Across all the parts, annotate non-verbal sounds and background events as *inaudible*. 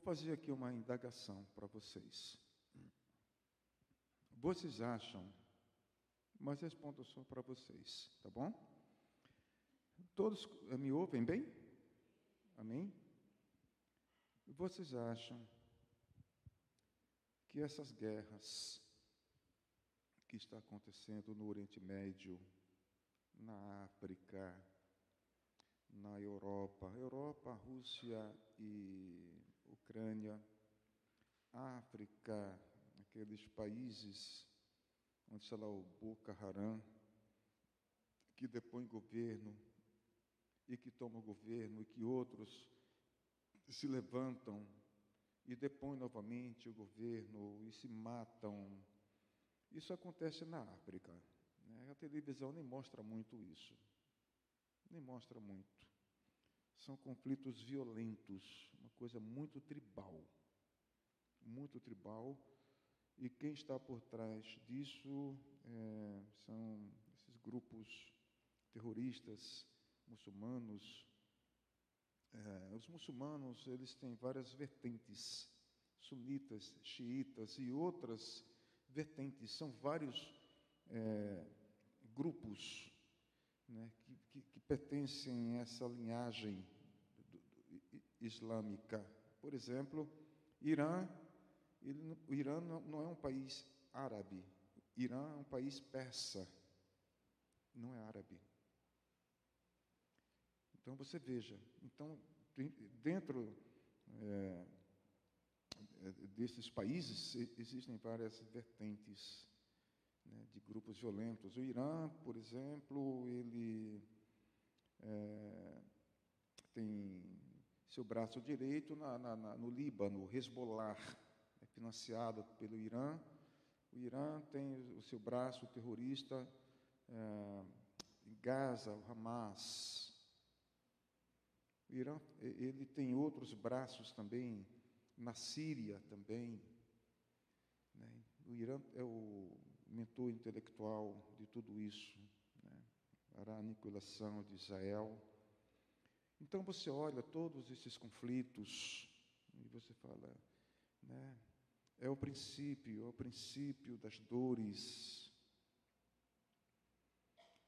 fazer aqui uma indagação para vocês. Vocês acham, mas respondo só para vocês, tá bom? Todos me ouvem bem? Amém? Vocês acham que essas guerras que está acontecendo no Oriente Médio, na África, na Europa, Europa, Rússia e Ucrânia, África, aqueles países onde está lá o Boko Haram, que depõe governo e que toma o governo e que outros se levantam e depõem novamente o governo e se matam. Isso acontece na África. Né? A televisão nem mostra muito isso. Nem mostra muito. São conflitos violentos, uma coisa muito tribal. Muito tribal. E quem está por trás disso é, são esses grupos terroristas muçulmanos. É, os muçulmanos eles têm várias vertentes, sunitas, xiitas e outras vertentes. São vários é, grupos né, que, que, que, pertencem a essa linhagem do, do, islâmica. Por exemplo, Irã, ele, o Irã não é um país árabe, Irã é um país persa, não é árabe. Então você veja, então dentro é, é, desses países existem várias vertentes né, de grupos violentos. O Irã, por exemplo, ele é, tem seu braço direito na, na, na, no Líbano, o Hezbollah, é financiado pelo Irã. O Irã tem o seu braço terrorista é, em Gaza, o Hamas. O Irã, ele tem outros braços também, na Síria também. Né? O Irã é o mentor intelectual de tudo isso, né? para a aniquilação de Israel. Então você olha todos esses conflitos e você fala, né? É o princípio, é o princípio das dores.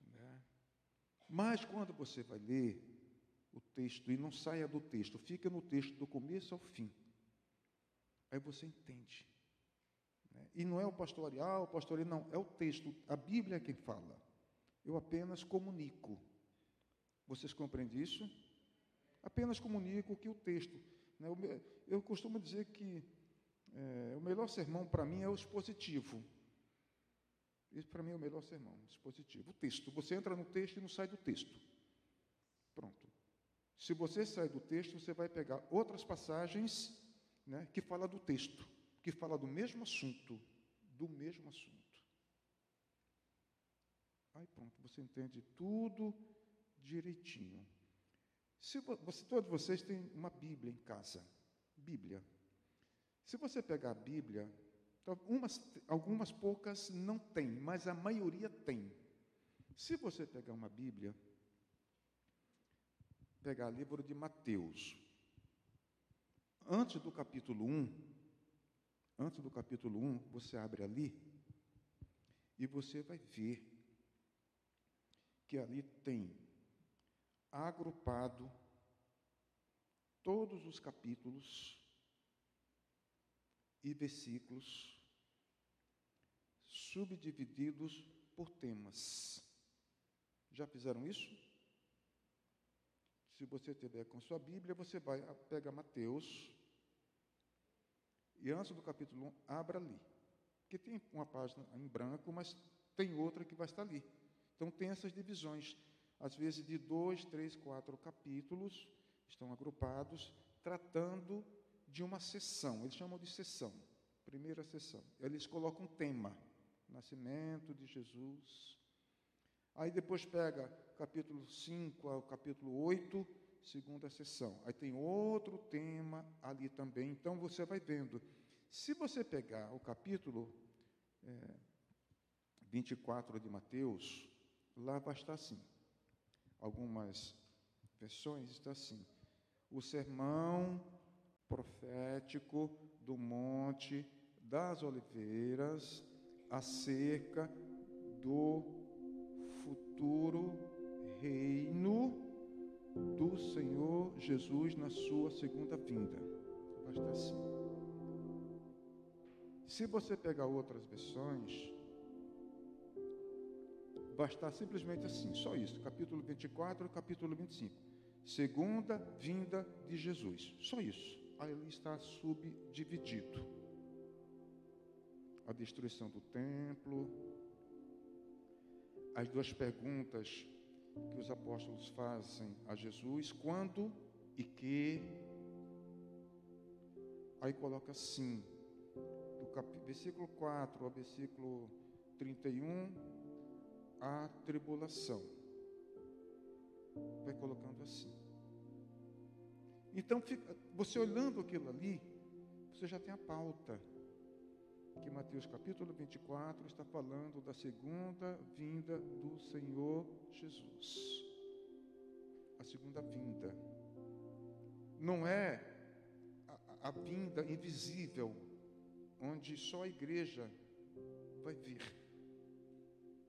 Né? Mas quando você vai ler o texto e não saia do texto, fica no texto do começo ao fim. Aí você entende. Né? E não é o pastor Arial, o pastor Arial, não, é o texto, a Bíblia é quem fala. Eu apenas comunico. Vocês compreendem isso? Apenas comunico que o texto. Né? Eu costumo dizer que é, o melhor sermão para mim é o expositivo. Isso para mim é o melhor sermão, expositivo. O texto. Você entra no texto e não sai do texto. Pronto. Se você sair do texto, você vai pegar outras passagens né, que fala do texto, que fala do mesmo assunto, do mesmo assunto. Aí pronto, você entende tudo direitinho. Se você, todos vocês têm uma Bíblia em casa, Bíblia. Se você pegar a Bíblia, então, umas, algumas poucas não tem, mas a maioria tem. Se você pegar uma Bíblia, pegar o livro de Mateus. Antes do capítulo 1, antes do capítulo 1, você abre ali e você vai ver que ali tem agrupado todos os capítulos e versículos subdivididos por temas. Já fizeram isso? Se você tiver com sua Bíblia, você vai pega Mateus e antes do capítulo 1, abra ali. Que tem uma página em branco, mas tem outra que vai estar ali. Então tem essas divisões, às vezes de dois, três, quatro capítulos, estão agrupados, tratando de uma sessão. Eles chamam de sessão, primeira sessão. Eles colocam um tema: nascimento de Jesus, Aí depois pega capítulo 5 ao capítulo 8, segunda sessão. Aí tem outro tema ali também. Então você vai vendo. Se você pegar o capítulo é, 24 de Mateus, lá vai estar assim. Algumas versões está assim. O sermão profético do Monte das Oliveiras acerca do futuro reino do Senhor Jesus na sua segunda vinda. Basta assim. Se você pegar outras versões, bastar simplesmente assim, só isso, capítulo 24 e capítulo 25. Segunda vinda de Jesus, só isso. Aí está subdividido. A destruição do templo, as duas perguntas que os apóstolos fazem a Jesus, quando e que. Aí coloca assim, do cap... versículo 4 ao versículo 31, a tribulação. Vai colocando assim. Então, fica, você olhando aquilo ali, você já tem a pauta. Que Mateus capítulo 24 está falando da segunda vinda do Senhor Jesus. A segunda vinda. Não é a, a vinda invisível, onde só a igreja vai vir.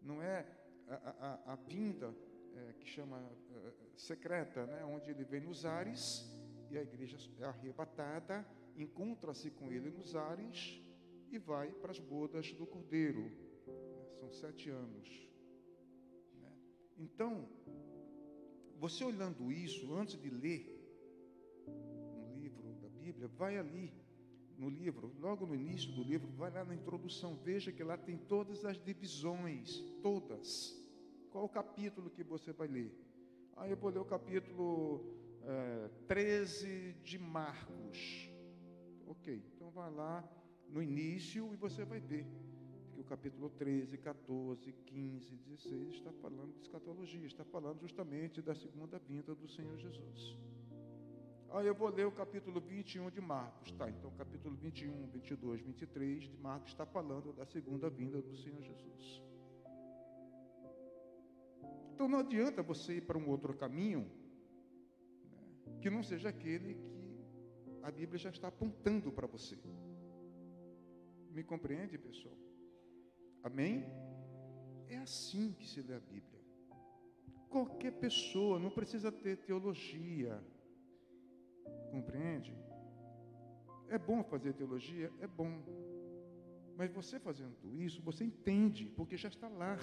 Não é a, a, a vinda é, que chama é, secreta, né? onde ele vem nos ares e a igreja é arrebatada, encontra-se com ele nos ares e vai para as bodas do cordeiro. São sete anos. Né? Então, você olhando isso, antes de ler um livro da Bíblia, vai ali no livro, logo no início do livro, vai lá na introdução, veja que lá tem todas as divisões, todas. Qual o capítulo que você vai ler? Ah, eu vou ler o capítulo é, 13 de Marcos. Ok, então vai lá no início e você vai ver que o capítulo 13, 14, 15, 16 está falando de escatologia, está falando justamente da segunda vinda do Senhor Jesus. Ah, eu vou ler o capítulo 21 de Marcos. Tá, então capítulo 21, 22, 23 de Marcos está falando da segunda vinda do Senhor Jesus. Então não adianta você ir para um outro caminho né, que não seja aquele que a Bíblia já está apontando para você. Me compreende, pessoal? Amém? É assim que se lê a Bíblia. Qualquer pessoa, não precisa ter teologia, Compreende? É bom fazer teologia? É bom. Mas você fazendo isso, você entende, porque já está lá,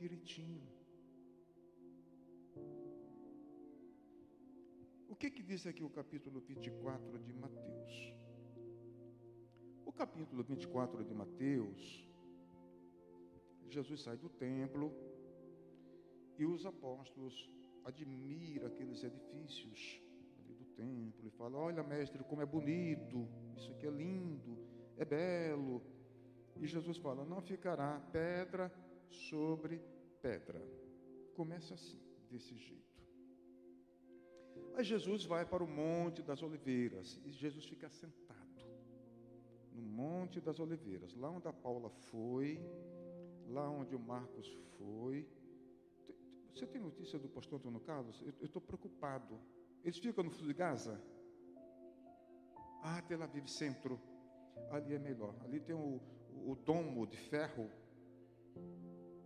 direitinho. O que, que diz aqui o capítulo 24 de Mateus? O capítulo 24 de Mateus, Jesus sai do templo e os apóstolos admiram aqueles edifícios templo e fala: Olha, mestre, como é bonito, isso aqui é lindo, é belo. E Jesus fala: Não ficará pedra sobre pedra. Começa assim, desse jeito. Aí Jesus vai para o Monte das Oliveiras e Jesus fica sentado no Monte das Oliveiras, lá onde a Paula foi, lá onde o Marcos foi. Você tem notícia do pastor Antônio Carlos? Eu estou preocupado. Eles ficam no sul de Gaza? Ah, Tel Aviv Centro. Ali é melhor. Ali tem o, o, domo de ferro.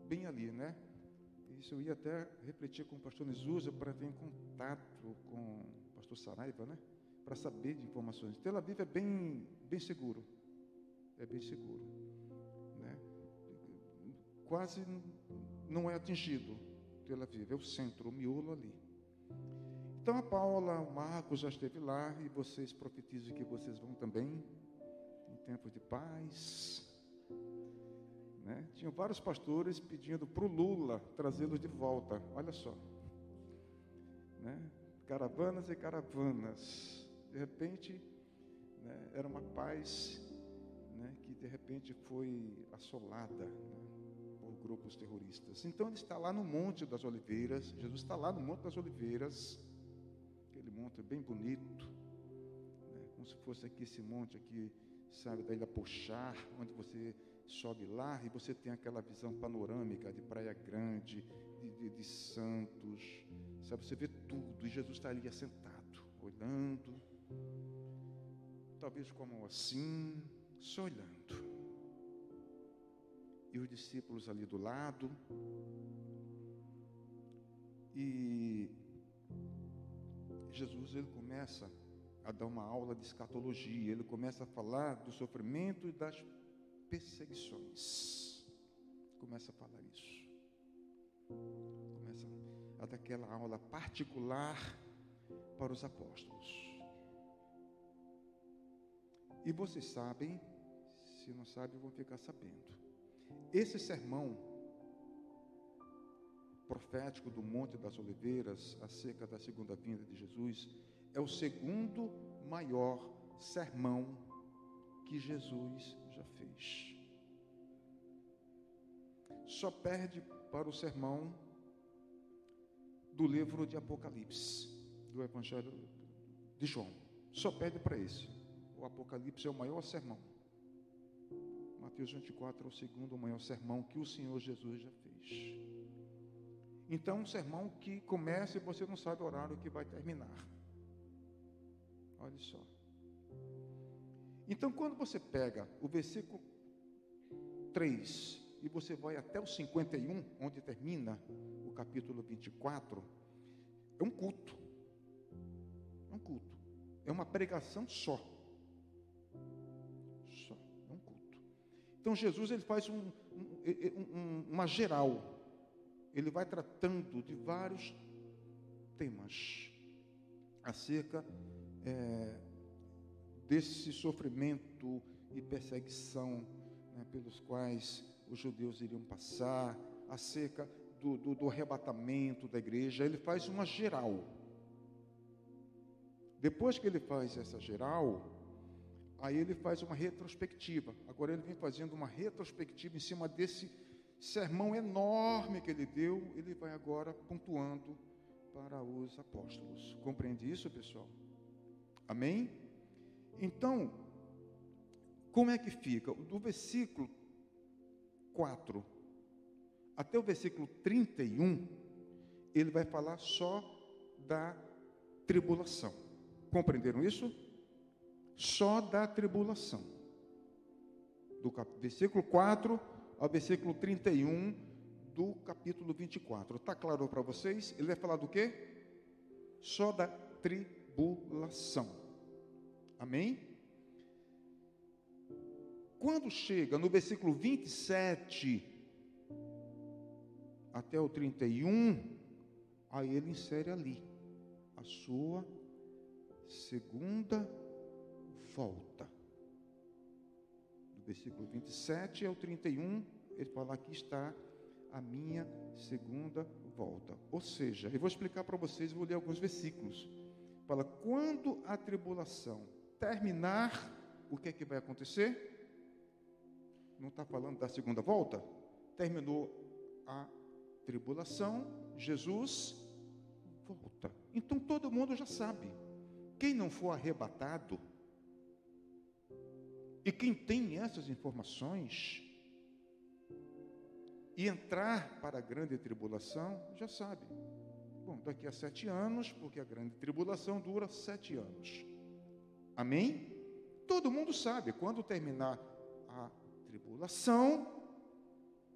Bem ali, né? Isso eu ia até refletir com o pastor Nesusa para ter em contato com o pastor Saraiva, né? Para saber de informações. Tel Aviv é bem, bem seguro. É bem seguro. Né? Quase não é atingido Tel Aviv. É o centro, o miolo ali. Então a Paula, o Marcos já esteve lá e vocês profetizam que vocês vão também em tempos de paz. Né? Tinham vários pastores pedindo para o Lula trazê-los de volta. Olha só. Né? Caravanas e caravanas. De repente, né, era uma paz de repente foi assolada né, por grupos terroristas. Então ele está lá no Monte das Oliveiras. Jesus está lá no Monte das Oliveiras monte bem bonito, né? como se fosse aqui esse monte aqui, sabe, da Ilha Pochar, onde você sobe lá e você tem aquela visão panorâmica de Praia Grande, de, de, de Santos, sabe, você vê tudo, e Jesus está ali assentado, olhando, talvez como assim, só olhando. E os discípulos ali do lado. E Jesus ele começa a dar uma aula de escatologia, ele começa a falar do sofrimento e das perseguições. Começa a falar isso. Começa a dar aquela aula particular para os apóstolos. E vocês sabem, se não sabem, vão ficar sabendo. Esse sermão profético do Monte das Oliveiras, acerca da segunda vinda de Jesus, é o segundo maior sermão que Jesus já fez. Só perde para o sermão do livro de Apocalipse, do Evangelho de João. Só perde para esse. O Apocalipse é o maior sermão. Mateus 24 é o segundo maior sermão que o Senhor Jesus já fez. Então, um sermão que começa e você não sabe o horário que vai terminar. Olha só. Então, quando você pega o versículo 3 e você vai até o 51, onde termina o capítulo 24, é um culto. É um culto. É uma pregação só. Então, Jesus ele faz um, um, um, uma geral ele vai tratando de vários temas acerca é, desse sofrimento e perseguição né, pelos quais os judeus iriam passar, acerca do, do, do arrebatamento da igreja. Ele faz uma geral. Depois que ele faz essa geral, aí ele faz uma retrospectiva. Agora ele vem fazendo uma retrospectiva em cima desse sermão enorme que ele deu, ele vai agora pontuando para os apóstolos. Compreende isso, pessoal? Amém? Então, como é que fica? Do versículo 4 até o versículo 31, ele vai falar só da tribulação. Compreenderam isso? Só da tribulação. Do versículo 4 ao versículo 31 do capítulo 24. Está claro para vocês? Ele vai falar do quê? Só da tribulação. Amém? Quando chega no versículo 27 até o 31, aí ele insere ali a sua segunda volta versículo 27 ao 31, ele fala: Aqui está a minha segunda volta. Ou seja, eu vou explicar para vocês, vou ler alguns versículos. Fala: quando a tribulação terminar, o que é que vai acontecer? Não está falando da segunda volta? Terminou a tribulação, Jesus volta. Então todo mundo já sabe. Quem não for arrebatado, e quem tem essas informações e entrar para a grande tribulação, já sabe. Bom, daqui a sete anos, porque a grande tribulação dura sete anos. Amém? Todo mundo sabe, quando terminar a tribulação,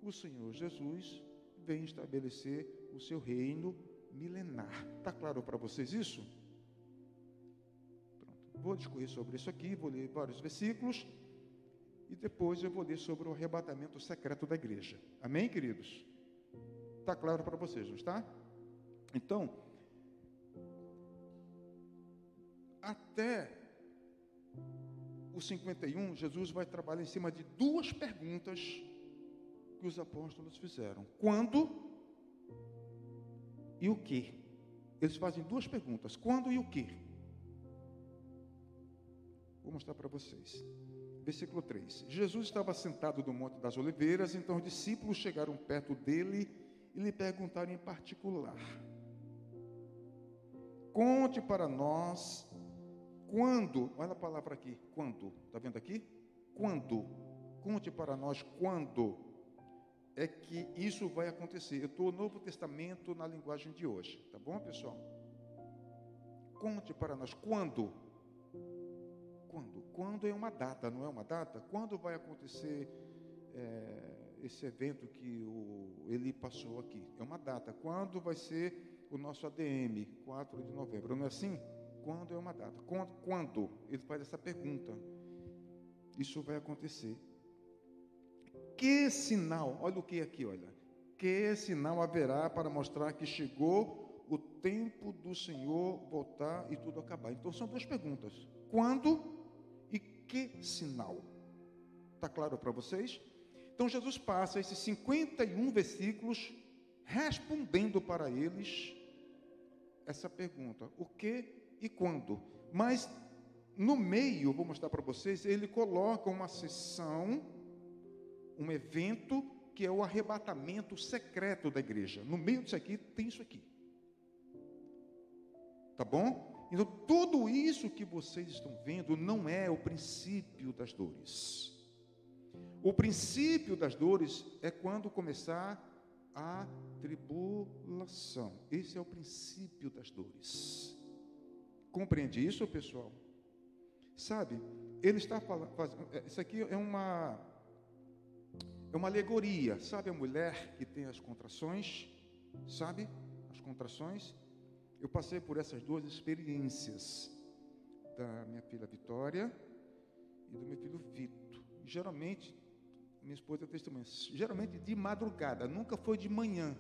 o Senhor Jesus vem estabelecer o seu reino milenar. Está claro para vocês isso? Pronto. Vou discorrer sobre isso aqui, vou ler vários versículos e depois eu vou ler sobre o arrebatamento secreto da igreja. Amém, queridos? Está claro para vocês, não está? Então, até o 51, Jesus vai trabalhar em cima de duas perguntas que os apóstolos fizeram: quando e o que? Eles fazem duas perguntas: quando e o que? Vou mostrar para vocês. Versículo 3: Jesus estava sentado no Monte das Oliveiras, então os discípulos chegaram perto dele e lhe perguntaram em particular: Conte para nós quando, olha a palavra aqui, quando, está vendo aqui? Quando, conte para nós quando é que isso vai acontecer. Eu estou no Novo Testamento na linguagem de hoje, tá bom, pessoal? Conte para nós quando Quando? Quando é uma data, não é uma data? Quando vai acontecer é, esse evento que o Eli passou aqui? É uma data. Quando vai ser o nosso ADM? 4 de novembro. Não é assim? Quando é uma data? Quando? quando? Ele faz essa pergunta. Isso vai acontecer. Que sinal? Olha o que aqui, olha. Que sinal haverá para mostrar que chegou o tempo do Senhor voltar e tudo acabar? Então são duas perguntas. Quando que sinal? Está claro para vocês? Então Jesus passa esses 51 versículos respondendo para eles essa pergunta: o que e quando? Mas no meio, vou mostrar para vocês, ele coloca uma sessão, um evento que é o arrebatamento secreto da igreja. No meio disso aqui tem isso aqui. Tá bom? Então, tudo isso que vocês estão vendo não é o princípio das dores. O princípio das dores é quando começar a tribulação. Esse é o princípio das dores. Compreende isso, pessoal? Sabe, ele está falando, é, isso aqui é uma é uma alegoria, sabe a mulher que tem as contrações, sabe? As contrações. Eu passei por essas duas experiências da minha filha Vitória e do meu filho Vito. Geralmente, minha esposa é testemunha, geralmente de madrugada, nunca foi de manhã,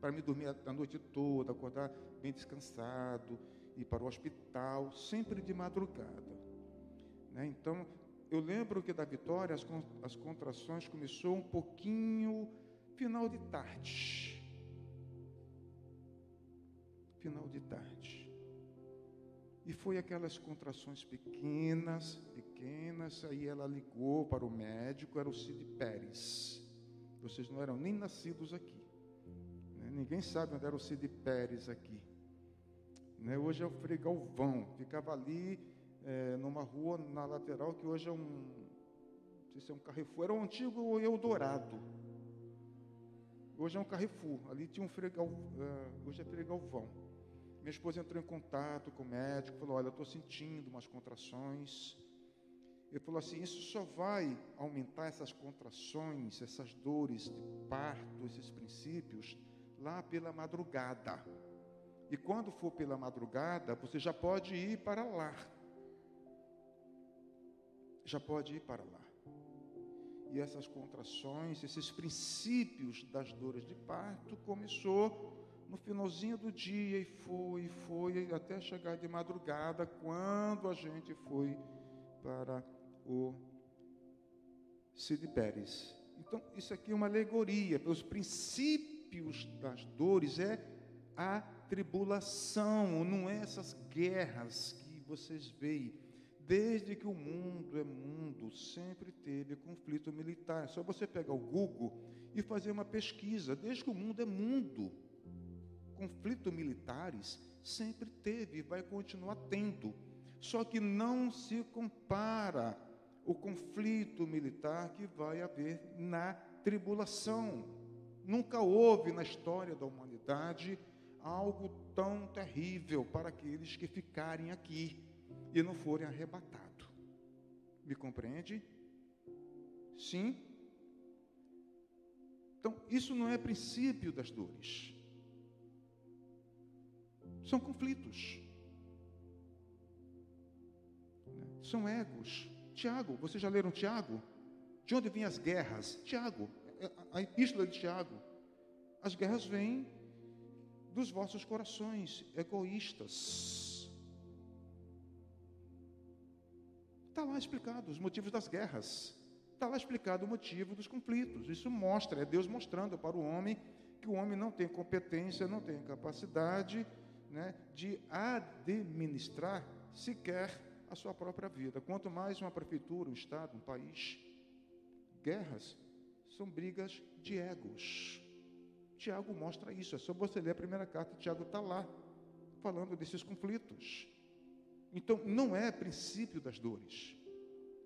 para me dormir a noite toda, acordar bem descansado, ir para o hospital, sempre de madrugada. Né? Então, eu lembro que da Vitória as, as contrações começou um pouquinho final de tarde. Final de tarde. E foi aquelas contrações pequenas, pequenas, aí ela ligou para o médico, era o Cid Pérez. Vocês não eram nem nascidos aqui. Né? Ninguém sabe onde era o Cid Pérez aqui. Né? Hoje é o Frei Galvão, ficava ali é, numa rua na lateral que hoje é um, não sei se é um Carrefour, era um antigo Eldorado. Hoje é um Carrefour, ali tinha um fregal, uh, hoje é fregalvão. Minha esposa entrou em contato com o médico, falou, olha, eu estou sentindo umas contrações. Ele falou assim, isso só vai aumentar essas contrações, essas dores de parto, esses princípios, lá pela madrugada. E quando for pela madrugada, você já pode ir para lá já pode ir para lá. E essas contrações, esses princípios das dores de parto começou no finalzinho do dia e foi, e foi até chegar de madrugada quando a gente foi para o Cid Pérez. Então, isso aqui é uma alegoria. Os princípios das dores é a tribulação, não é essas guerras que vocês veem Desde que o mundo é mundo, sempre teve conflito militar. É só você pegar o Google e fazer uma pesquisa. Desde que o mundo é mundo, conflitos militares sempre teve e vai continuar tendo. Só que não se compara o conflito militar que vai haver na tribulação. Nunca houve na história da humanidade algo tão terrível para aqueles que ficarem aqui e não forem arrebatados. Me compreende? Sim? Então, isso não é princípio das dores. São conflitos. São egos. Tiago, vocês já leram Tiago? De onde vêm as guerras? Tiago, é, a epístola de Tiago. As guerras vêm dos vossos corações egoístas Está lá explicado os motivos das guerras. Está lá explicado o motivo dos conflitos. Isso mostra, é Deus mostrando para o homem que o homem não tem competência, não tem capacidade né, de administrar sequer a sua própria vida. Quanto mais uma prefeitura, um Estado, um país. Guerras são brigas de egos. Tiago mostra isso. É só você ler a primeira carta. Tiago está lá falando desses conflitos. Então, não é princípio das dores.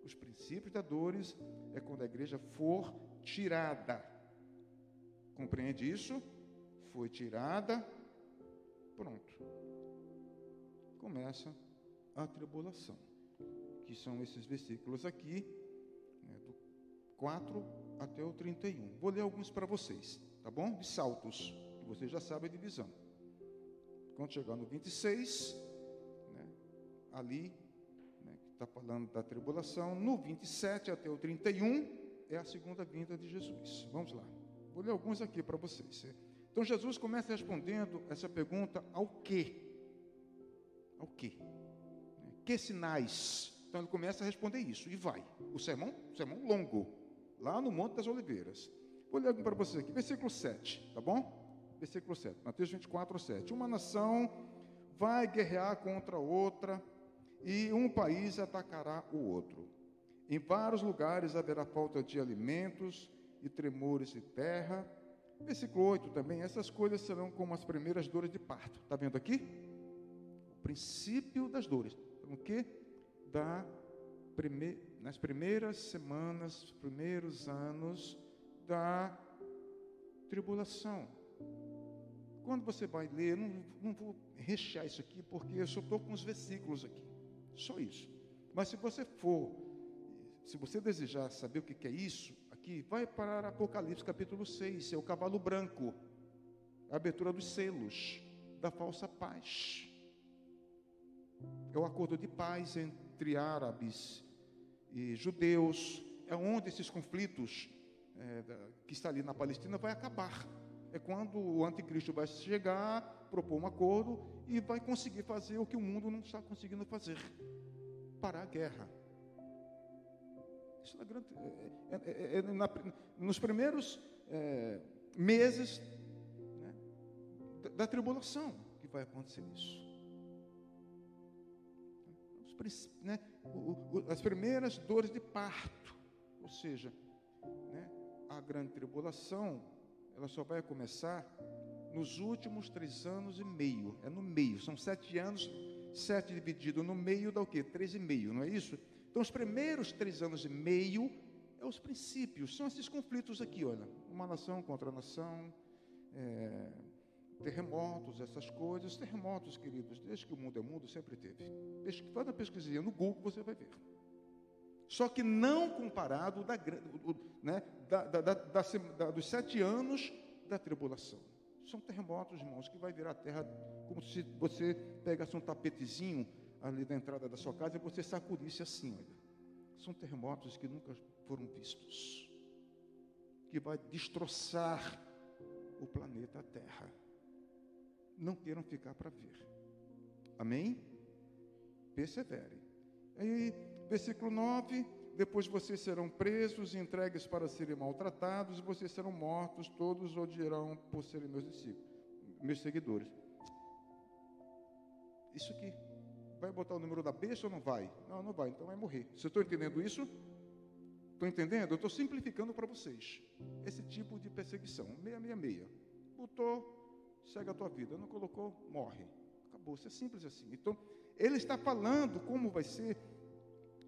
Os princípios das dores é quando a igreja for tirada. Compreende isso? Foi tirada, pronto. Começa a tribulação. que são esses versículos aqui, né, do 4 até o 31. Vou ler alguns para vocês, tá bom? De saltos, que vocês já sabem a divisão. Quando chegar no 26, né, ali, né, que está falando da tribulação, no 27 até o 31 é a segunda vinda de Jesus. Vamos lá. Vou ler alguns aqui para vocês. Então Jesus começa respondendo essa pergunta ao quê? Ao quê? Que sinais? Então ele começa a responder isso e vai. O sermão, sermão longo, lá no Monte das Oliveiras. Vou ler para vocês aqui, versículo 7, tá bom? Versículo 7, Mateus 24, 7. Uma nação vai guerrear contra outra e um país atacará o outro. Em vários lugares haverá falta de alimentos e tremores de terra. Versículo 8 também, essas coisas serão como as primeiras dores de parto. Está vendo aqui? O princípio das dores. O que? Da prime... nas primeiras semanas, primeiros anos da tribulação. Quando você vai ler, não, não vou rechear isso aqui, porque eu só estou com os versículos aqui. Só isso. Mas se você for, se você desejar saber o que é isso, vai para Apocalipse capítulo 6, é o cavalo branco, a abertura dos selos da falsa paz. É o acordo de paz entre árabes e judeus, é onde esses conflitos é, que está ali na Palestina vai acabar. É quando o anticristo vai chegar, propor um acordo e vai conseguir fazer o que o mundo não está conseguindo fazer: parar a guerra. Isso é grande, é, é, é, na, nos primeiros é, meses né, da, da, tribulação que vai acontecer isso. Os, né, o, o, as primeiras dores de parto, ou seja, né, a grande tribulação, ela só vai começar nos últimos três anos e meio. É no meio, são sete anos, sete dividido no meio dá o quê? Três e meio, não é isso? Então, os primeiros três anos e meio é os princípios, são esses conflitos aqui, olha, uma nação contra a nação, é, terremotos, essas coisas, terremotos, queridos, desde que o mundo é mundo, sempre teve. Faz uma pesquisinha no Google, você vai ver. Só que não comparado da, né, da, da, da, dos sete anos da tribulação. São terremotos, irmãos, que vai virar a terra como se você pegasse um tapetezinho ali da entrada da sua casa e você sacudisse assim, olha. São terremotos que nunca foram vistos, que vai destroçar o planeta Terra. Não queiram ficar para ver. Amém? Persevere. Aí, versículo 9: Depois vocês serão presos entregues para serem maltratados, vocês serão mortos, todos odiarão por serem meus discípulos, meus seguidores. Isso aqui. Vai botar o número da besta ou não vai? Não, não vai, então vai morrer. Você estou entendendo isso? Estou entendendo? Eu estou simplificando para vocês. Esse tipo de perseguição. Meia, meia, meia. Botou, segue a tua vida. Não colocou, morre. Acabou. Isso é simples assim. Então, ele está falando como vai ser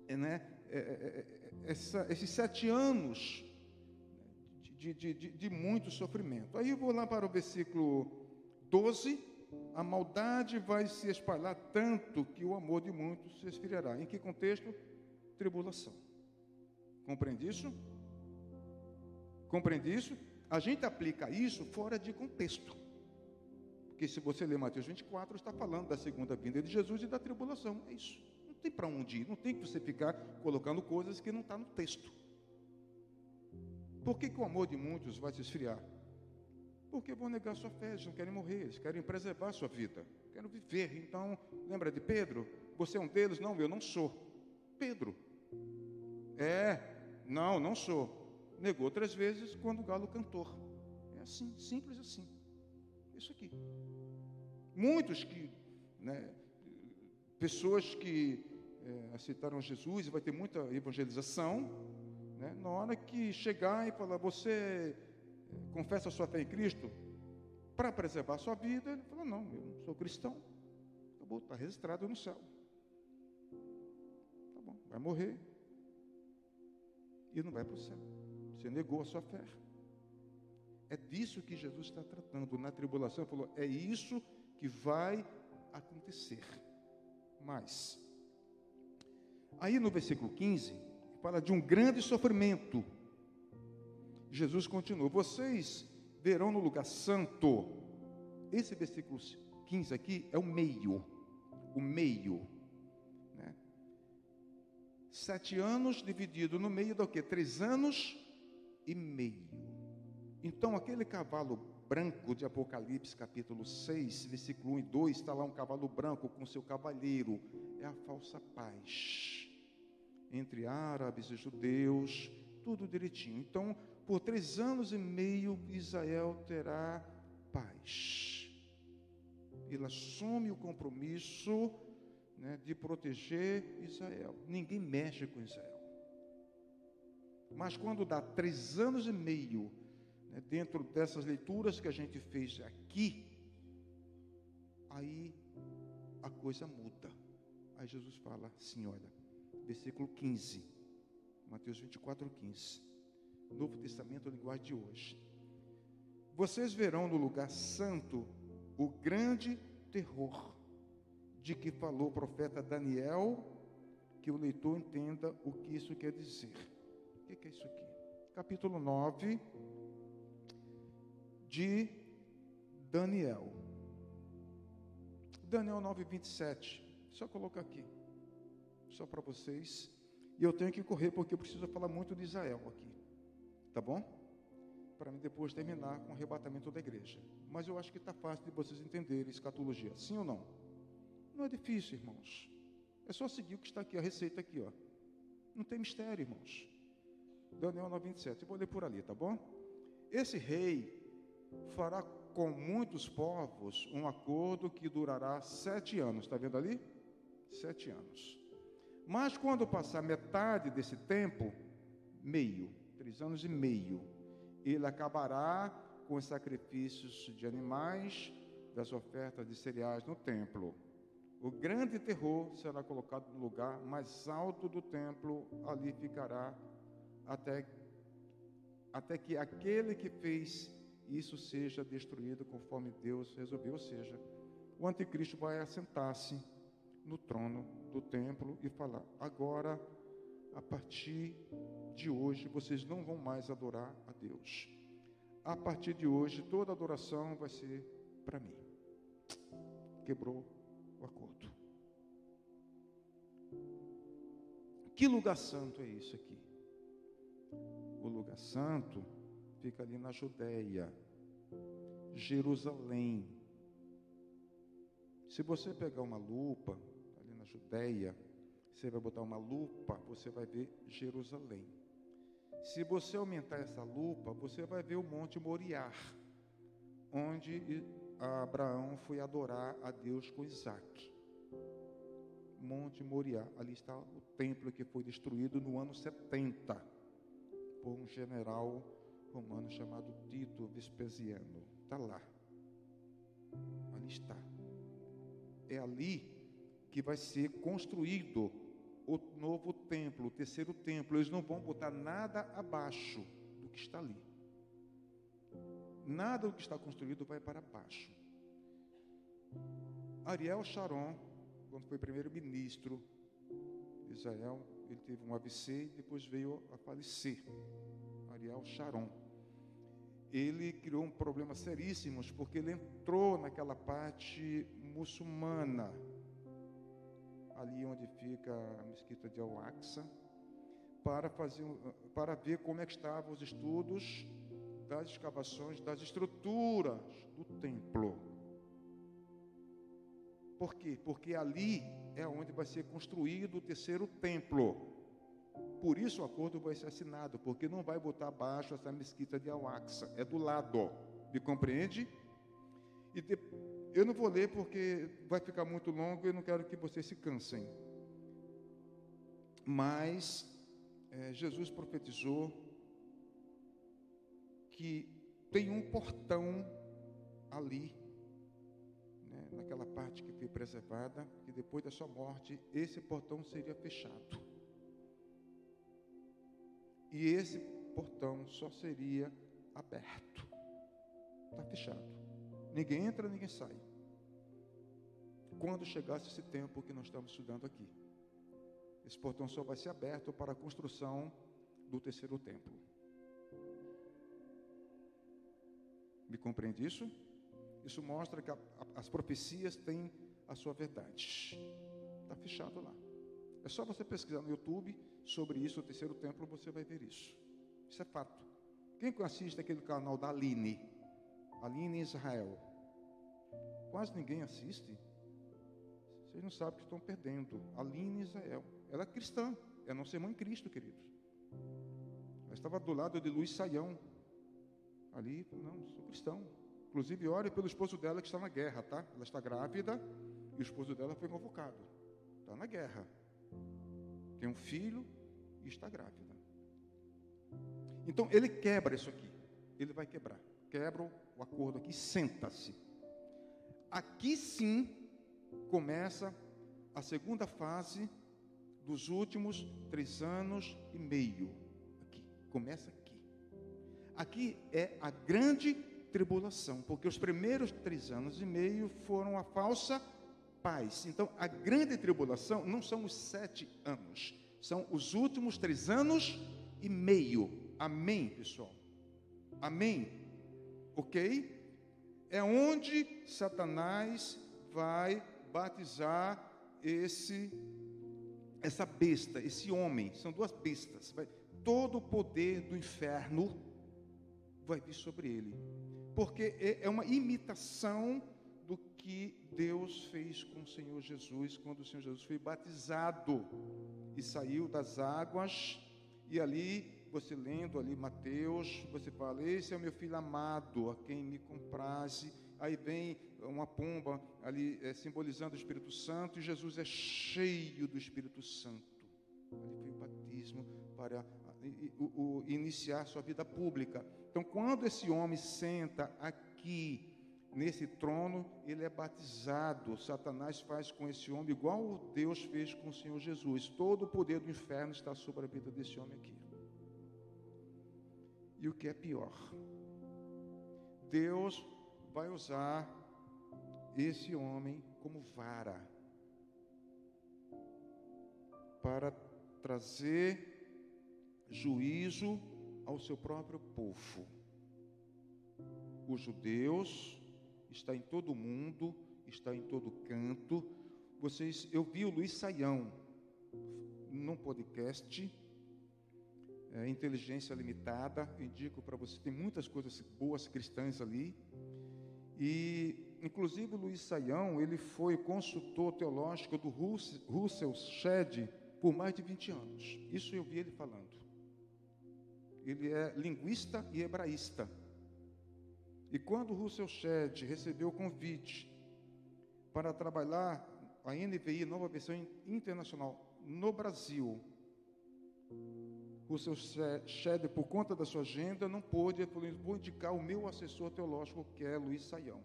né, é, é, é, essa, esses sete anos de, de, de, de muito sofrimento. Aí eu vou lá para o versículo 12 a maldade vai se espalhar tanto que o amor de muitos se esfriará. Em que contexto? Tribulação. Compreende isso? Compreende isso? A gente aplica isso fora de contexto. Porque se você ler Mateus 24, está falando da segunda vinda de Jesus e da tribulação. É isso. Não tem para onde ir. Não tem que você ficar colocando coisas que não está no texto. Por que, que o amor de muitos vai se esfriar? Porque vão negar sua fé, eles não querem morrer, eles querem preservar sua vida, querem viver. Então, lembra de Pedro? Você é um deles? Não, eu não sou. Pedro. É, não, não sou. Negou três vezes quando o galo cantou. É assim, simples assim. Isso aqui. Muitos que, né, pessoas que é, aceitaram Jesus, vai ter muita evangelização, né, na hora que chegar e falar, você confessa a sua fé em Cristo, para preservar a sua vida, ele falou: Não, eu não sou cristão. Acabou, está registrado no céu. Tá bom, vai morrer. E não vai para o céu. Você negou a sua fé. É disso que Jesus está tratando. Na tribulação, ele falou: É isso que vai acontecer. Mas, Aí no versículo 15, fala de um grande sofrimento. Jesus continua: Vocês verão no lugar santo. Esse versículo 15 aqui é o meio. O meio. Né? Sete anos dividido no meio do que? Três anos e meio. Então, aquele cavalo branco de Apocalipse, capítulo 6, versículo 1 e 2, está lá um cavalo branco com seu cavaleiro. É a falsa paz. Entre árabes e judeus, tudo direitinho. Então, por três anos e meio, Israel terá paz. Ele assume o compromisso né, de proteger Israel. Ninguém mexe com Israel. Mas quando dá três anos e meio, né, dentro dessas leituras que a gente fez aqui, aí a coisa muda. Aí Jesus fala assim: olha, versículo 15, Mateus 24, 15, Novo Testamento, a linguagem de hoje. Vocês verão no lugar santo o grande terror de que falou o profeta Daniel, que o leitor entenda o que isso quer dizer. O que é isso aqui? Capítulo 9, de Daniel. Daniel 9, 27. Só colocar aqui. Só para vocês. E eu tenho que correr porque eu preciso falar muito de Israel aqui. Tá bom? Para mim depois terminar com o arrebatamento da igreja. Mas eu acho que está fácil de vocês entenderem escatologia. Sim ou não? Não é difícil, irmãos. É só seguir o que está aqui, a receita aqui, ó. Não tem mistério, irmãos. Daniel 9, 27. Eu vou ler por ali, tá bom? Esse rei fará com muitos povos um acordo que durará sete anos. Está vendo ali? Sete anos. Mas quando passar metade desse tempo, meio, três anos e meio, ele acabará com os sacrifícios de animais, das ofertas de cereais no templo. O grande terror será colocado no lugar mais alto do templo, ali ficará até, até que aquele que fez isso seja destruído conforme Deus resolveu. Ou seja, o anticristo vai assentar-se no trono do templo e falar: agora, a partir de hoje, vocês não vão mais adorar a Deus. A partir de hoje, toda adoração vai ser para mim. Quebrou o acordo. Que lugar santo é isso aqui? O lugar santo fica ali na Judéia, Jerusalém. Se você pegar uma lupa, ali na Judéia, você vai botar uma lupa, você vai ver Jerusalém. Se você aumentar essa lupa, você vai ver o Monte Moriá, onde Abraão foi adorar a Deus com Isaac. Monte Moriá, ali está o templo que foi destruído no ano 70 por um general romano chamado Tito Vespasiano. Está lá. Ali está. É ali que vai ser construído o novo templo, o terceiro templo. Eles não vão botar nada abaixo do que está ali. Nada do que está construído vai para baixo. Ariel Sharon, quando foi primeiro-ministro de Israel, ele teve um AVC e depois veio a falecer. Ariel Sharon. Ele criou um problema seríssimos porque ele entrou naquela parte muçulmana, ali onde fica a mesquita de Al-Aqsa, para fazer para ver como é que estavam os estudos das escavações das estruturas do templo. Por quê? Porque ali é onde vai ser construído o terceiro templo. Por isso o acordo vai ser assinado, porque não vai botar abaixo essa mesquita de Al-Aqsa, é do lado. Me compreende? E de, eu não vou ler porque vai ficar muito longo e eu não quero que vocês se cansem. Mas é, Jesus profetizou que tem um portão ali, né, naquela parte que foi preservada, que depois da sua morte, esse portão seria fechado. E esse portão só seria aberto. Está fechado. Ninguém entra, ninguém sai. Quando chegasse esse tempo que nós estamos estudando aqui. Esse portão só vai ser aberto para a construção do terceiro templo. Me compreende isso? Isso mostra que a, a, as profecias têm a sua verdade. Está fechado lá. É só você pesquisar no YouTube sobre isso, o terceiro templo, você vai ver isso. Isso é fato. Quem assiste aquele canal da Aline? Aline Israel. Quase ninguém assiste. Vocês não sabem que estão perdendo. Aline Israel. Ela é cristã. Ela não ser mãe Cristo, queridos. Ela estava do lado de Luiz Saião. Ali, não, sou cristão. Inclusive, ore pelo esposo dela que está na guerra, tá? Ela está grávida e o esposo dela foi convocado. Está na guerra. Tem um filho e está grávida. Então, ele quebra isso aqui. Ele vai quebrar. Quebra o acordo aqui, senta-se. Aqui sim começa a segunda fase dos últimos três anos e meio. Aqui, começa aqui. Aqui é a grande tribulação, porque os primeiros três anos e meio foram a falsa paz. Então, a grande tribulação não são os sete anos, são os últimos três anos e meio. Amém, pessoal? Amém? Ok? É onde Satanás vai batizar esse essa besta, esse homem, são duas bestas. Vai, todo o poder do inferno vai vir sobre ele porque é, é uma imitação do que Deus fez com o Senhor Jesus quando o Senhor Jesus foi batizado e saiu das águas e ali você lendo ali Mateus, você fala: "Esse é o meu filho amado, a quem me compraze". Aí vem uma pomba ali é, simbolizando o Espírito Santo e Jesus é cheio do Espírito Santo. Ali foi o batismo para o, o, iniciar sua vida pública. Então, quando esse homem senta aqui nesse trono, ele é batizado. Satanás faz com esse homem igual Deus fez com o Senhor Jesus. Todo o poder do inferno está sobre a vida desse homem aqui. E o que é pior, Deus vai usar esse homem como vara para trazer juízo ao seu próprio povo. Os judeus está em todo mundo, está em todo canto. Vocês, eu vi o Luiz Saião num podcast, é, Inteligência Limitada. indico para você, tem muitas coisas boas cristãs ali. E, inclusive, Luiz Saião, ele foi consultor teológico do Russell Shedd por mais de 20 anos. Isso eu vi ele falando ele é linguista e hebraísta. E quando Russell Shedd recebeu o convite para trabalhar a NVI, nova versão internacional, no Brasil, Russell Shedd, por conta da sua agenda, não pôde, vou indicar o meu assessor teológico, que é Luiz Saião.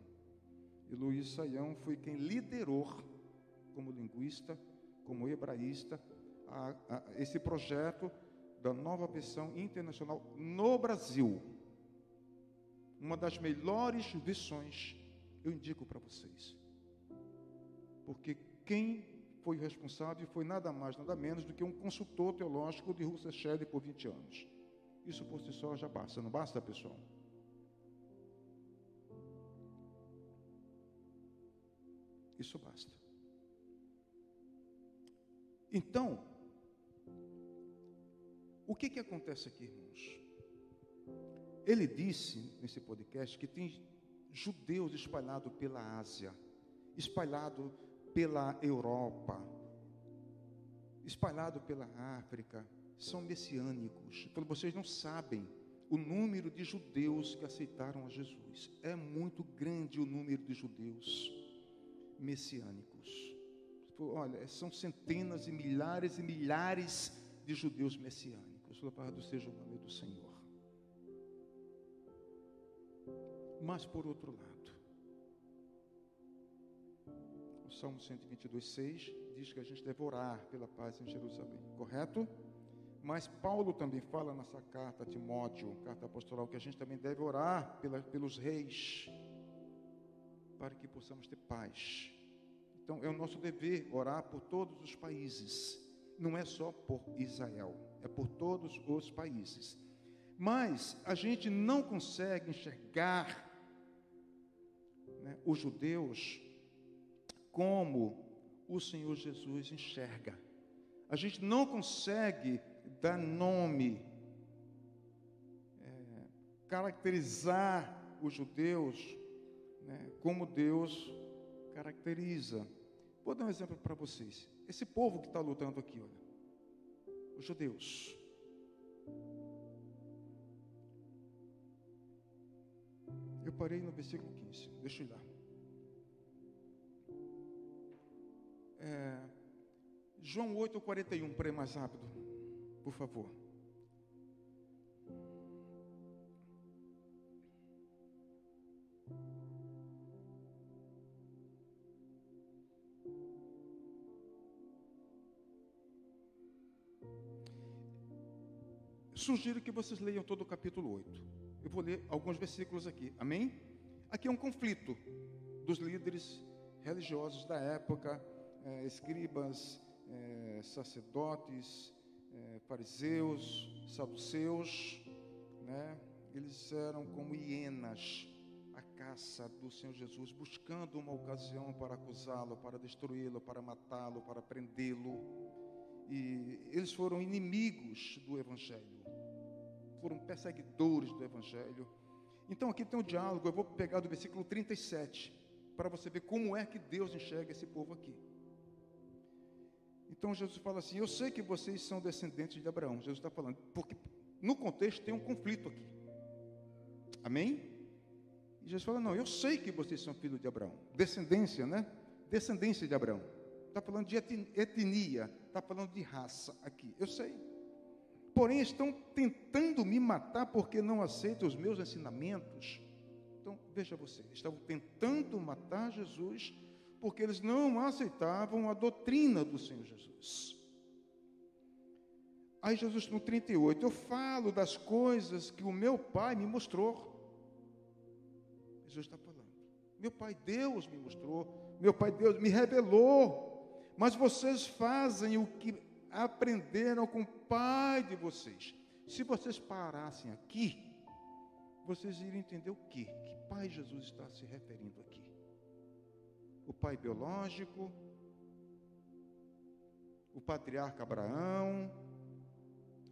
E Luiz Saião foi quem liderou, como linguista, como hebraísta, a, a, esse projeto da nova versão internacional no Brasil. Uma das melhores versões, eu indico para vocês. Porque quem foi responsável foi nada mais, nada menos do que um consultor teológico de Russell Shelley por 20 anos. Isso por si só já basta, não basta, pessoal? Isso basta. Então, o que, que acontece aqui, irmãos? Ele disse nesse podcast que tem judeus espalhados pela Ásia, espalhados pela Europa, espalhados pela África, são messiânicos. Então vocês não sabem o número de judeus que aceitaram a Jesus. É muito grande o número de judeus messiânicos. Olha, são centenas e milhares e milhares de judeus messiânicos. Louvado seja o nome do Senhor. Mas por outro lado, Salmo 122, 6 diz que a gente deve orar pela paz em Jerusalém, correto? Mas Paulo também fala nessa carta a Timóteo, carta apostoral, que a gente também deve orar pela, pelos reis, para que possamos ter paz. Então é o nosso dever orar por todos os países não é só por Israel, é por todos os países. Mas a gente não consegue enxergar né, os judeus como o Senhor Jesus enxerga. A gente não consegue dar nome, é, caracterizar os judeus né, como Deus caracteriza. Vou dar um exemplo para vocês. Esse povo que está lutando aqui, olha, os judeus. Eu parei no versículo 15, deixa eu ir lá. É, João 8, 41, para ir mais rápido, por favor. Sugiro que vocês leiam todo o capítulo 8. Eu vou ler alguns versículos aqui. Amém? Aqui é um conflito dos líderes religiosos da época, eh, escribas, eh, sacerdotes, eh, fariseus, saduceus, né? Eles eram como hienas à caça do Senhor Jesus, buscando uma ocasião para acusá-lo, para destruí-lo, para matá-lo, para prendê-lo. E eles foram inimigos do Evangelho, foram perseguidores do Evangelho. Então aqui tem um diálogo, eu vou pegar do versículo 37, para você ver como é que Deus enxerga esse povo aqui. Então Jesus fala assim: Eu sei que vocês são descendentes de Abraão. Jesus está falando, porque no contexto tem um conflito aqui. Amém? E Jesus fala: Não, eu sei que vocês são filhos de Abraão. Descendência, né? Descendência de Abraão. Está falando de etnia, está falando de raça aqui. Eu sei. Porém, estão tentando me matar porque não aceitam os meus ensinamentos. Então, veja você, estavam tentando matar Jesus porque eles não aceitavam a doutrina do Senhor Jesus. Aí Jesus no 38, eu falo das coisas que o meu pai me mostrou. Jesus está falando. Meu pai Deus me mostrou, meu pai Deus me revelou. Mas vocês fazem o que aprenderam com o pai de vocês. Se vocês parassem aqui, vocês iriam entender o quê? Que pai Jesus está se referindo aqui o pai biológico, o patriarca Abraão,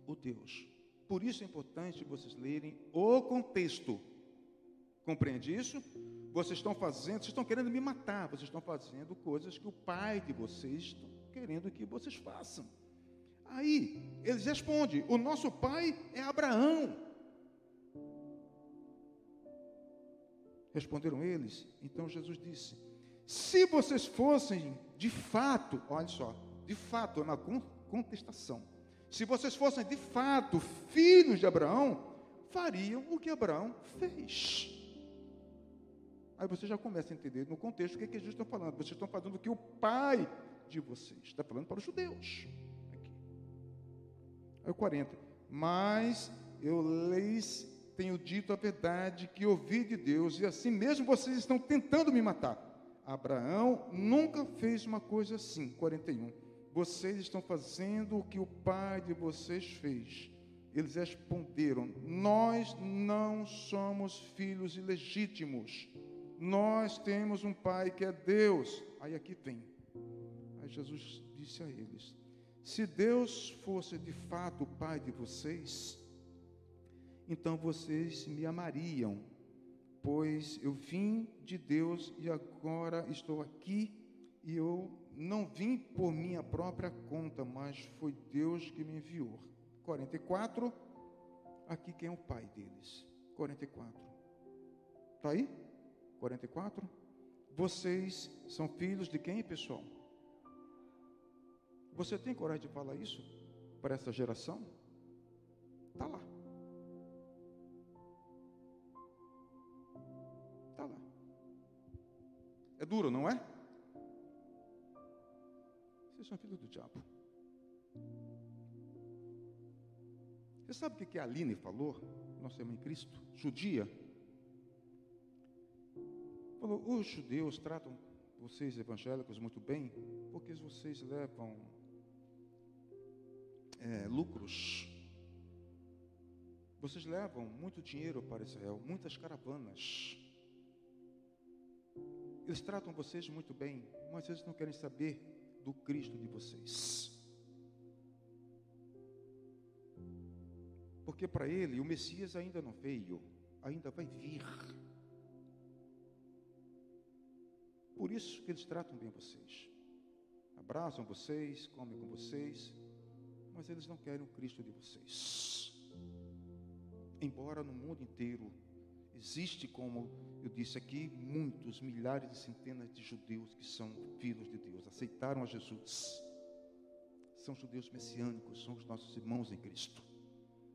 o Deus. Por isso é importante vocês lerem o contexto. Compreende isso? Vocês estão fazendo, vocês estão querendo me matar, vocês estão fazendo coisas que o pai de vocês está querendo que vocês façam. Aí, eles respondem: o nosso pai é Abraão. Responderam eles. Então Jesus disse: se vocês fossem de fato, olha só, de fato, é uma contestação. Se vocês fossem de fato filhos de Abraão, fariam o que Abraão fez. Aí você já começa a entender no contexto o que, é que está falando. Vocês estão fazendo o que o pai de vocês está falando para os judeus. Aqui. Aí o 40. Mas eu lhes tenho dito a verdade que ouvi de Deus, e assim mesmo vocês estão tentando me matar. Abraão nunca fez uma coisa assim. 41. Vocês estão fazendo o que o pai de vocês fez. Eles responderam: Nós não somos filhos ilegítimos. Nós temos um pai que é Deus. Aí aqui vem. Aí Jesus disse a eles: Se Deus fosse de fato o pai de vocês, então vocês me amariam pois eu vim de Deus e agora estou aqui e eu não vim por minha própria conta, mas foi Deus que me enviou. 44, aqui quem é o pai deles? 44. Está aí? 44. Vocês são filhos de quem, pessoal? Você tem coragem de falar isso para essa geração? Duro, não é? Vocês são filhos do diabo. Você sabe o que a Aline falou? Nossa irmã em Cristo, judia. Falou: os judeus tratam vocês evangélicos muito bem, porque vocês levam é, lucros. Vocês levam muito dinheiro para Israel, muitas caravanas. Eles tratam vocês muito bem, mas eles não querem saber do Cristo de vocês. Porque para ele o Messias ainda não veio, ainda vai vir. Por isso que eles tratam bem vocês. Abraçam vocês, comem com vocês, mas eles não querem o Cristo de vocês. Embora no mundo inteiro existe, como eu disse aqui, muitos, milhares e centenas de judeus que são filhos de Deus, aceitaram a Jesus. São judeus messiânicos, são os nossos irmãos em Cristo.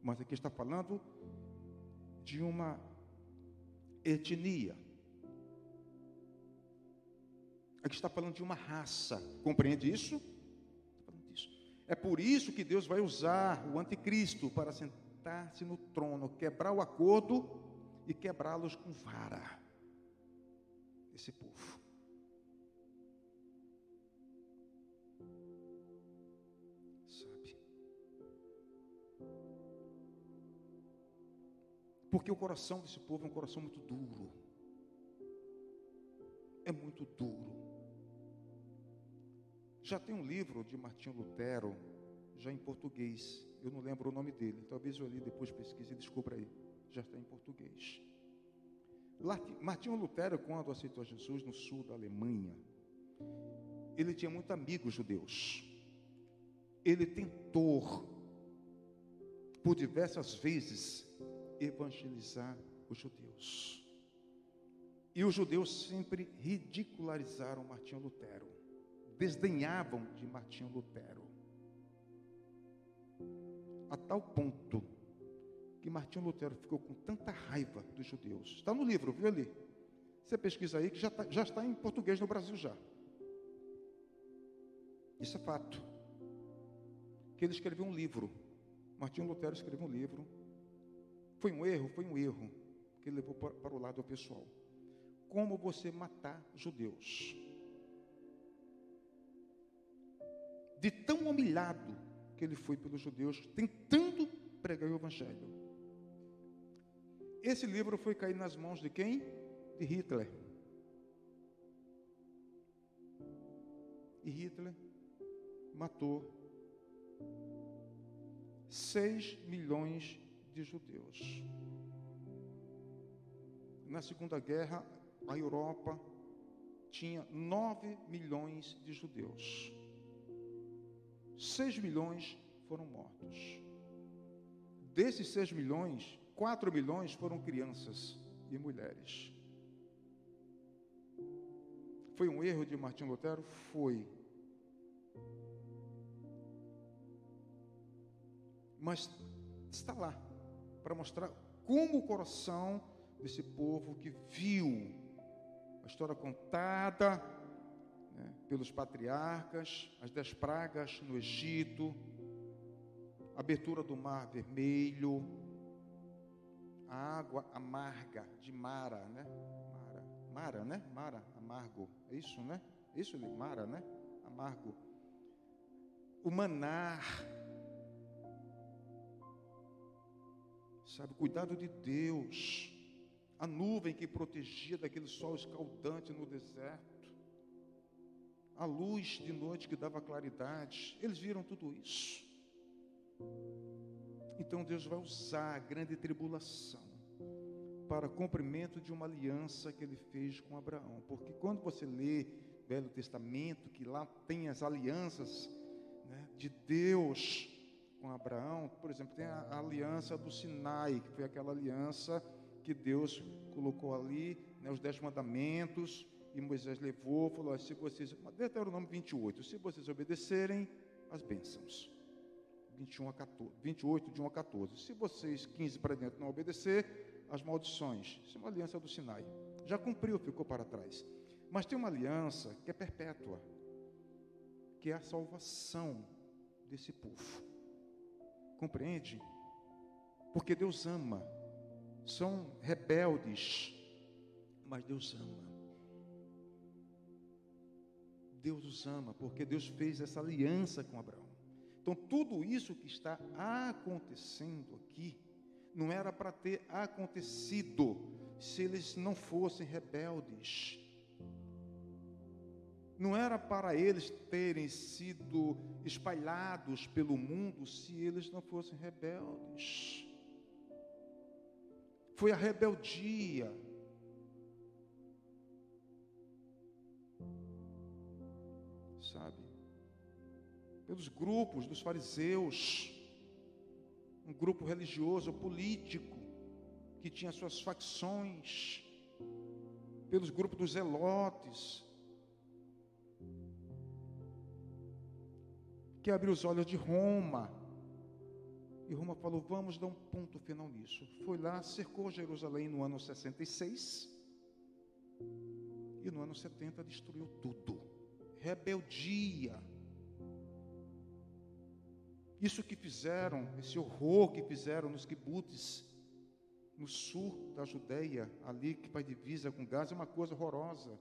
Mas aqui está falando de uma etnia. Aqui está falando de uma raça. Compreende isso? É por isso que Deus vai usar o anticristo para sentar-se no trono, quebrar o acordo e quebrá-los com vara. Esse povo. Sabe? Porque o coração desse povo é um coração muito duro. É muito duro. Já tem um livro de Martinho Lutero, já em português. Eu não lembro o nome dele. Talvez eu ali depois pesquise e descubra aí. Já está em português. Martinho Lutero, quando aceitou Jesus no sul da Alemanha, ele tinha muitos amigos judeus. Ele tentou, por diversas vezes, evangelizar os judeus. E os judeus sempre ridicularizaram Martinho Lutero desdenhavam de Martinho Lutero. A tal ponto que Martinho Lutero ficou com tanta raiva dos judeus. Está no livro, viu ali? Você pesquisa aí que já, tá, já está em português no Brasil já. Isso é fato. Que ele escreveu um livro. Martinho Lutero escreveu um livro. Foi um erro? Foi um erro. Que ele levou para, para o lado pessoal. Como você matar judeus. de tão humilhado que ele foi pelos judeus, tentando pregar o Evangelho. Esse livro foi cair nas mãos de quem? De Hitler. E Hitler matou 6 milhões de judeus. Na Segunda Guerra, a Europa tinha 9 milhões de judeus. 6 milhões foram mortos. Desses 6 milhões, 4 milhões foram crianças e mulheres. Foi um erro de Martim Lutero? Foi. Mas está lá para mostrar como o coração desse povo que viu a história contada né, pelos patriarcas, as dez pragas no Egito, a abertura do mar vermelho, a água amarga de Mara, né? Mara, Mara, né? Mara, amargo, é isso, né? Isso, Mara, né? Amargo. O manar, sabe, cuidado de Deus, a nuvem que protegia daquele sol escaldante no deserto a luz de noite que dava claridade. Eles viram tudo isso. Então Deus vai usar a grande tribulação para cumprimento de uma aliança que ele fez com Abraão. Porque quando você lê Velho Testamento, que lá tem as alianças né, de Deus com Abraão, por exemplo, tem a, a, aliança do Sinai, que foi aquela aliança que Deus colocou ali, né, os dez mandamentos, e Moisés levou, falou: se vocês, Deuteronômio 28, se vocês obedecerem, as bênçãos. 21 a 14, 28, de 1 a 14. Se vocês, 15 para dentro, não obedecer, as maldições. Isso é uma aliança do Sinai. Já cumpriu, ficou para trás. Mas tem uma aliança que é perpétua, que é a salvação desse povo. Compreende? Porque Deus ama. São rebeldes, mas Deus ama. Deus os ama, porque Deus fez essa aliança com Abraão. Então, tudo isso que está acontecendo aqui, não era para ter acontecido se eles não fossem rebeldes. Não era para eles terem sido espalhados pelo mundo se eles não fossem rebeldes. Foi a rebeldia. Sabe? Pelos grupos dos fariseus, um grupo religioso, político, que tinha suas facções, pelos grupos dos zelotes, que abriu os olhos de Roma. E Roma falou: vamos dar um ponto final nisso. Foi lá, cercou Jerusalém no ano 66. E no ano 70 destruiu tudo. Rebeldia. Isso que fizeram, esse horror que fizeram nos kibbutz, no sul da Judéia, ali que faz divisa com Gaza, é uma coisa horrorosa.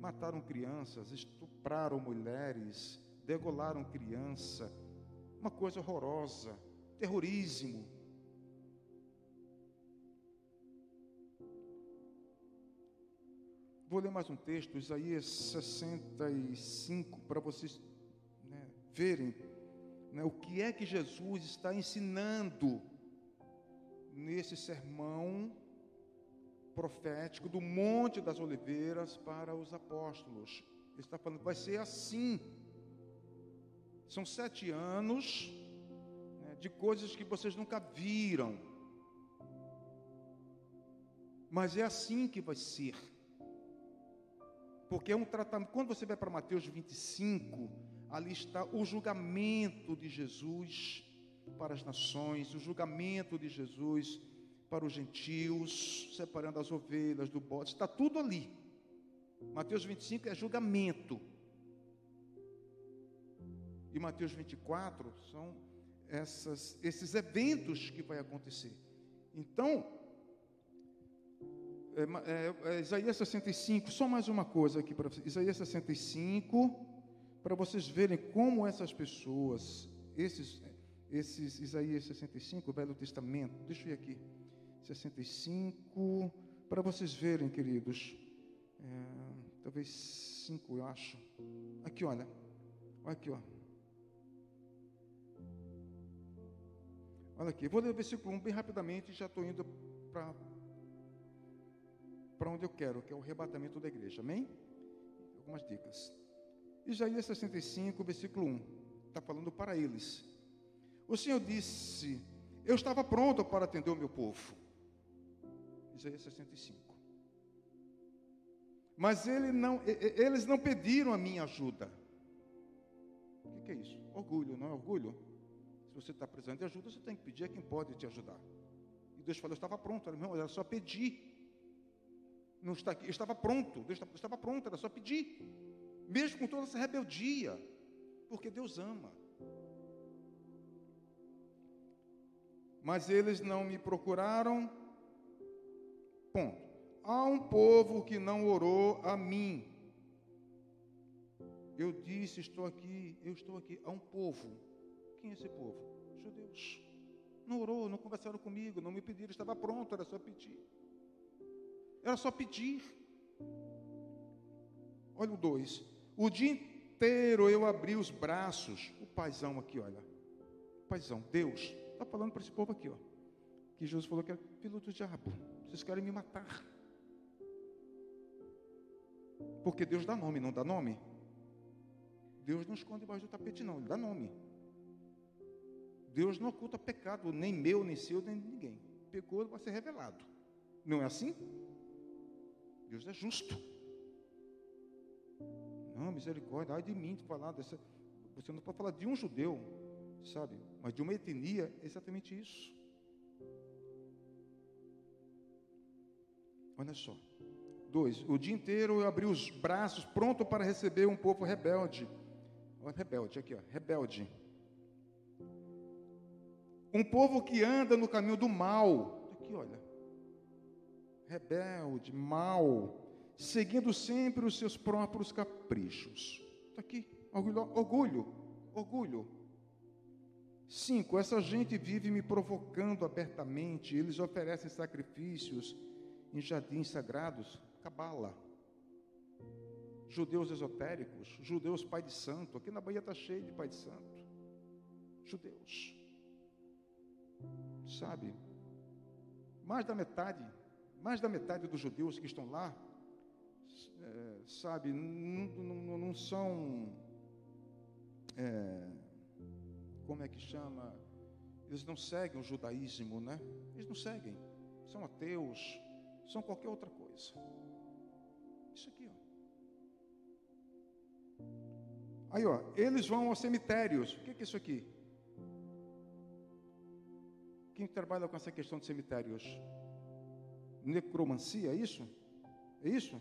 Mataram crianças, estupraram mulheres, degolaram criança, uma coisa horrorosa, terrorismo. Vou ler mais um texto, Isaías 65, para vocês né, verem né, o que é que Jesus está ensinando nesse sermão profético do Monte das Oliveiras para os apóstolos. Ele está falando, vai ser assim. São sete anos né, de coisas que vocês nunca viram. Mas é assim que vai ser. Porque é um tratamento. Quando você vai para Mateus 25, ali está o julgamento de Jesus para as nações, o julgamento de Jesus para os gentios, separando as ovelhas do bode, está tudo ali. Mateus 25 é julgamento. E Mateus 24 são essas, esses eventos que vai acontecer. Então, é, é, é, Isaías 65, só mais uma coisa aqui para vocês. Isaías 65, para vocês verem como essas pessoas, esses, esses Isaías 65, o Velho Testamento, deixa eu ir aqui, 65, para vocês verem, queridos, é, talvez 5, eu acho. Aqui, olha, olha aqui, ó. Olha aqui, vou ler o versículo 1 bem rapidamente, já estou indo para para onde eu quero, que é o arrebatamento da igreja. Amém? Algumas dicas. Isaías 65, versículo 1. Está falando para eles. O Senhor disse: Eu estava pronto para atender o meu povo. Isaías 65. Mas ele não, eles não pediram a minha ajuda. O que é isso? Orgulho, não é orgulho? Se você está precisando de ajuda, você tem que pedir a quem pode te ajudar. E Deus falou: Eu estava pronto, era só pedir. Não está aqui, eu estava pronto, Deus estava pronto, era só pedir. Mesmo com toda essa rebeldia, porque Deus ama. Mas eles não me procuraram. Ponto. Há um povo que não orou a mim. Eu disse, estou aqui, eu estou aqui. Há um povo. Quem é esse povo? Judeus. Não orou, não conversaram comigo, não me pediram, estava pronto, era só pedir. Era só pedir. Olha o 2. O dia inteiro eu abri os braços. O paizão aqui, olha. O paizão, Deus, está falando para esse povo aqui, ó. Que Jesus falou que é filho do diabo. Vocês querem me matar. Porque Deus dá nome, não dá nome? Deus não esconde embaixo do tapete, não, Ele dá nome. Deus não oculta pecado, nem meu, nem seu, nem ninguém. Pecou, vai ser revelado. Não é assim? Deus é justo. Não, misericórdia, ai de mim falar dessa. Você não pode falar de um judeu, sabe? Mas de uma etnia, é exatamente isso. Olha só. Dois, o dia inteiro eu abri os braços, pronto para receber um povo rebelde. Olha, rebelde, aqui, ó, rebelde. Um povo que anda no caminho do mal. Aqui, olha rebelde, mau, seguindo sempre os seus próprios caprichos. Está aqui, orgulho, orgulho, orgulho. Cinco, essa gente vive me provocando abertamente, eles oferecem sacrifícios em jardins sagrados, cabala. Judeus esotéricos, judeus pai de santo, aqui na Bahia está cheio de pai de santo. Judeus. Sabe? Mais da metade, mais da metade dos judeus que estão lá, é, sabe, não, não, não são. É, como é que chama? Eles não seguem o judaísmo, né? Eles não seguem. São ateus, são qualquer outra coisa. Isso aqui, ó. Aí, ó, eles vão aos cemitérios. O que é isso aqui? Quem trabalha com essa questão de cemitérios? Necromancia, é isso? É isso?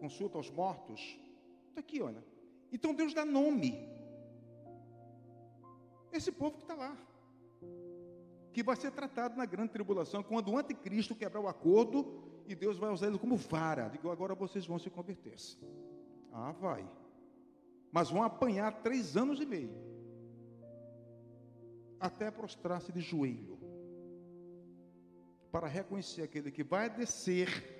Consulta aos mortos? Está aqui, olha. Então Deus dá nome. Esse povo que está lá. Que vai ser tratado na grande tribulação, quando o anticristo quebrar o acordo e Deus vai usar ele como vara. Digo, agora vocês vão se converter. -se. Ah, vai. Mas vão apanhar três anos e meio. Até prostrar-se de joelho. Para reconhecer aquele que vai descer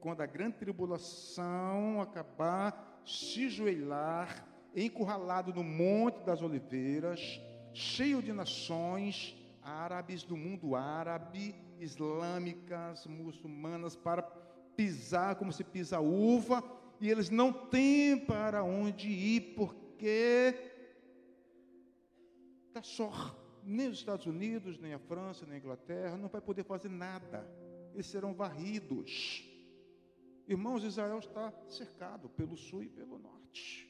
quando a grande tribulação acabar, se joelhar, encurralado no Monte das Oliveiras, cheio de nações árabes do mundo árabe, islâmicas, muçulmanas, para pisar como se pisa uva, e eles não têm para onde ir, porque está só. Nem os Estados Unidos, nem a França, nem a Inglaterra, não vai poder fazer nada. Eles serão varridos. Irmãos, Israel está cercado pelo sul e pelo norte.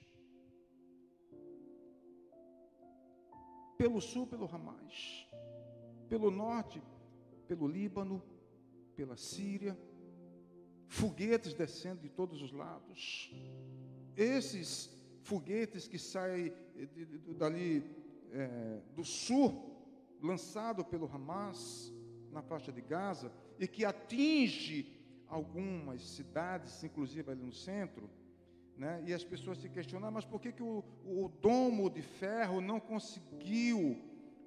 pelo sul, pelo Hamas, pelo norte, pelo Líbano, pela Síria, foguetes descendo de todos os lados. Esses foguetes que saem dali é, do sul, lançado pelo Hamas na faixa de Gaza, e que atinge algumas cidades, inclusive ali no centro, né? E as pessoas se questionam, mas por que, que o, o domo de ferro não conseguiu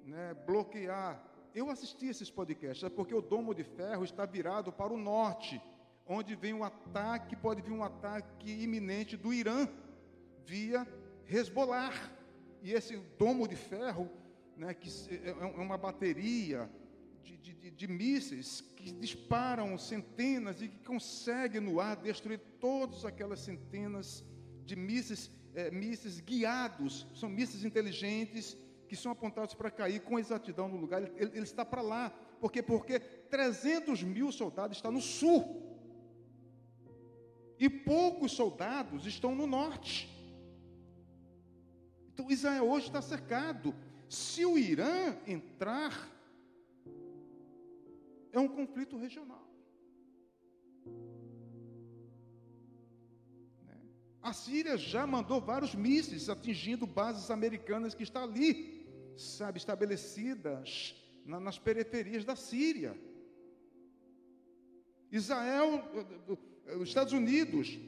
né, bloquear? Eu assisti esses podcasts, é porque o domo de ferro está virado para o norte, onde vem um ataque, pode vir um ataque iminente do Irã, via Hezbollah. E esse domo de ferro, né, que é, é uma bateria de, de, de, mísseis que disparam centenas e que conseguem no ar destruir todas aquelas centenas de mísseis, é, mísseis guiados, são mísseis inteligentes que são apontados para cair com exatidão no lugar. Ele, ele está para lá. Por quê? Porque 300 mil soldados estão no sul. E poucos soldados estão no norte. Então Israel hoje está cercado. Se o Irã entrar é um conflito regional. Né? A Síria já mandou vários mísseis atingindo bases americanas que estão ali, sabe, estabelecidas na, nas periferias da Síria. Israel, os Estados Unidos,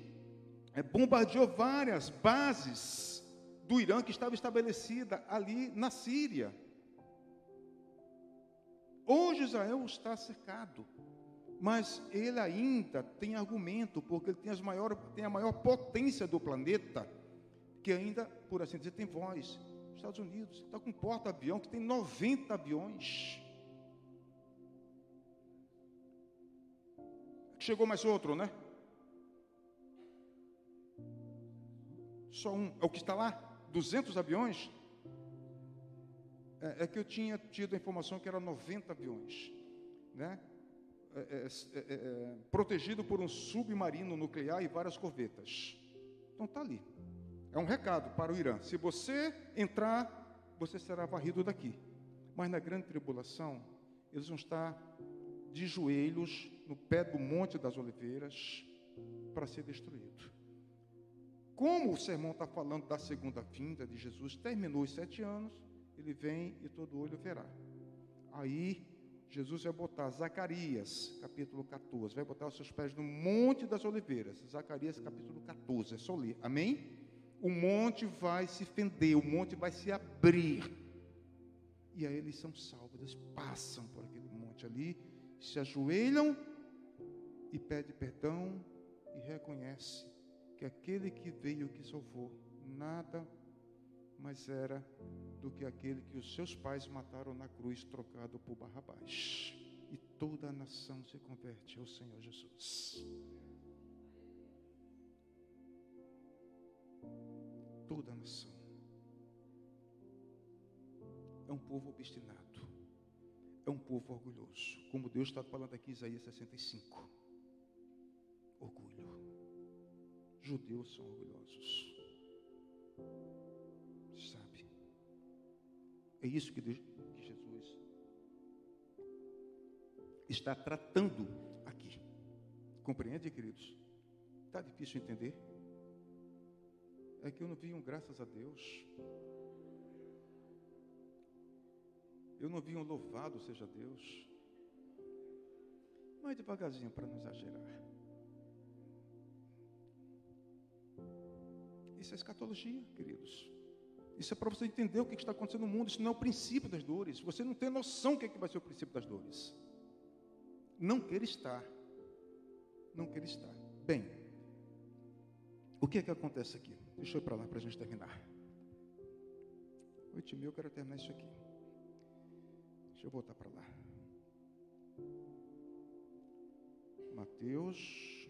é, bombardeou várias bases do Irã que estava estabelecida ali na Síria. Hoje Israel está cercado, mas ele ainda tem argumento, porque ele tem, as maior, tem a maior potência do planeta, que ainda, por assim dizer, tem voz. Estados Unidos está com porta-avião que tem 90 aviões. Chegou mais outro, né? Só um, é o que está lá? 200 aviões? É, é que eu tinha tido a informação que eram 90 aviões, né? É é, é, é, é, protegido por um submarino nuclear e várias corvetas. Então está ali. É um recado para o Irã. Se você entrar, você será varrido daqui. Mas na grande tribulação, eles vão estar de joelhos no pé do Monte das Oliveiras para ser destruído. Como o sermão está falando da segunda vinda de Jesus, terminou os sete anos, ele vem e todo olho verá. Aí Jesus vai botar Zacarias, capítulo 14, vai botar os seus pés no Monte das Oliveiras. Zacarias, capítulo 14, é só ler. Amém? O monte vai se fender, o monte vai se abrir. E aí eles são salvos, eles passam por aquele monte ali, se ajoelham e pedem perdão e reconhece que aquele que veio que salvou nada mais era do que aquele que os seus pais mataram na cruz, trocado por Barrabás. E toda a nação se converte ao Senhor Jesus. Toda a nação. É um povo obstinado. É um povo orgulhoso. Como Deus está falando aqui Isaías 65. Orgulho. Judeus são orgulhosos. É isso que, Deus, que Jesus está tratando aqui. Compreende, queridos? Está difícil entender? É que eu não vi um graças a Deus. Eu não vi um louvado seja Deus. Mas devagarzinho para não exagerar. Isso é escatologia, queridos. Isso é para você entender o que está acontecendo no mundo. Isso não é o princípio das dores. Você não tem noção do que, é que vai ser o princípio das dores. Não quer estar. Não quer estar. Bem, o que é que acontece aqui? Deixa eu ir para lá para a gente terminar. Oito mil, eu quero terminar isso aqui. Deixa eu voltar para lá. Mateus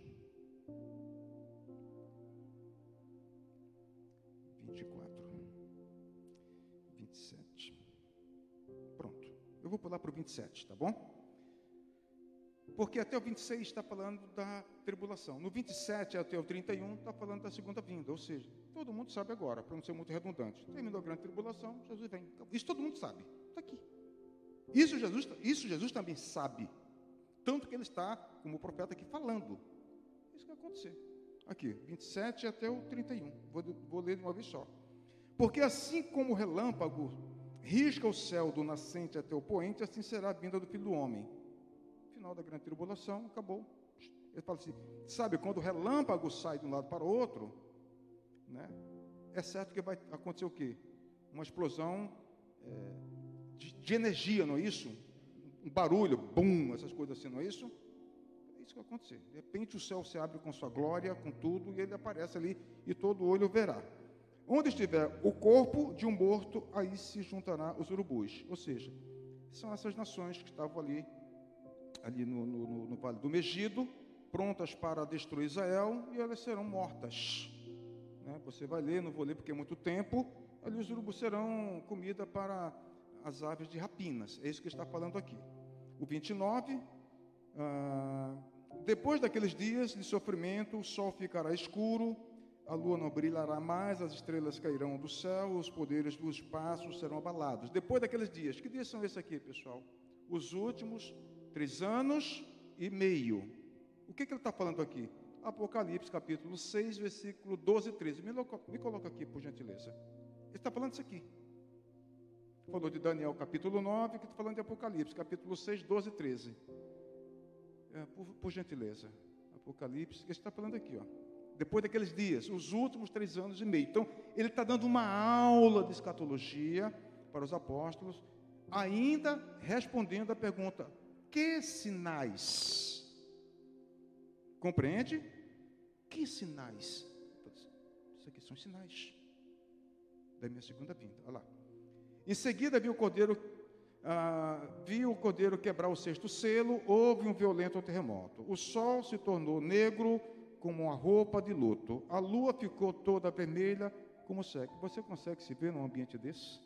vou pular para o 27, tá bom? Porque até o 26 está falando da tribulação. No 27 até o 31 está falando da segunda vinda. Ou seja, todo mundo sabe agora, para não ser muito redundante. Terminou a grande tribulação, Jesus vem. Isso todo mundo sabe. Está aqui. Isso Jesus, isso Jesus também sabe. Tanto que ele está, como o profeta aqui, falando. Isso que vai acontecer. Aqui, 27 até o 31. Vou, vou ler de uma vez só. Porque assim como o relâmpago risca o céu do nascente até o poente, assim será a vinda do Filho do Homem. Final da grande tribulação, acabou. Ele fala assim: sabe, quando o relâmpago sai de um lado para o outro, né, é certo que vai acontecer o quê? Uma explosão é, de, de, energia, não é isso? Um barulho, bum, essas coisas assim, não é isso? É isso que vai acontecer. De repente o céu se abre com sua glória, com tudo, e ele aparece ali e todo olho verá. Onde estiver o corpo de um morto, aí se juntará os urubus. Ou seja, são essas nações que estavam ali, ali no, no, no Vale do Megido, prontas para destruir Israel, e elas serão mortas. Né? Você vai ler, não vou ler porque é muito tempo. Ali os urubus serão comida para as aves de rapinas. É isso que está falando aqui. O 29. Ah, depois daqueles dias de sofrimento, o sol ficará escuro a lua não brilhará mais, as estrelas cairão do céu, os poderes do espaço serão abalados. Depois daqueles dias, que dias são esses aqui, pessoal? Os últimos três anos e meio. O que, que ele está falando aqui? Apocalipse, capítulo 6, versículo 12 e 13. Me, me coloca aqui, por gentileza. Ele está falando isso aqui. Falou de Daniel, capítulo 9, que está falando de Apocalipse, capítulo 6, 12 e 13. É, por, por gentileza. Apocalipse, que está falando aqui, ó depois daqueles dias, os últimos três anos e meio. Então, ele está dando uma aula de escatologia para os apóstolos, ainda respondendo a pergunta: que sinais? Compreende? Que sinais? Isso aqui são sinais da minha segunda vinda. Olha lá. Em seguida, viu o cordeiro, ah, viu o cordeiro quebrar o sexto selo, houve um violento terremoto. O sol se tornou negro como uma roupa de luto. A lua ficou toda vermelha como seca. Você consegue se ver num ambiente desse?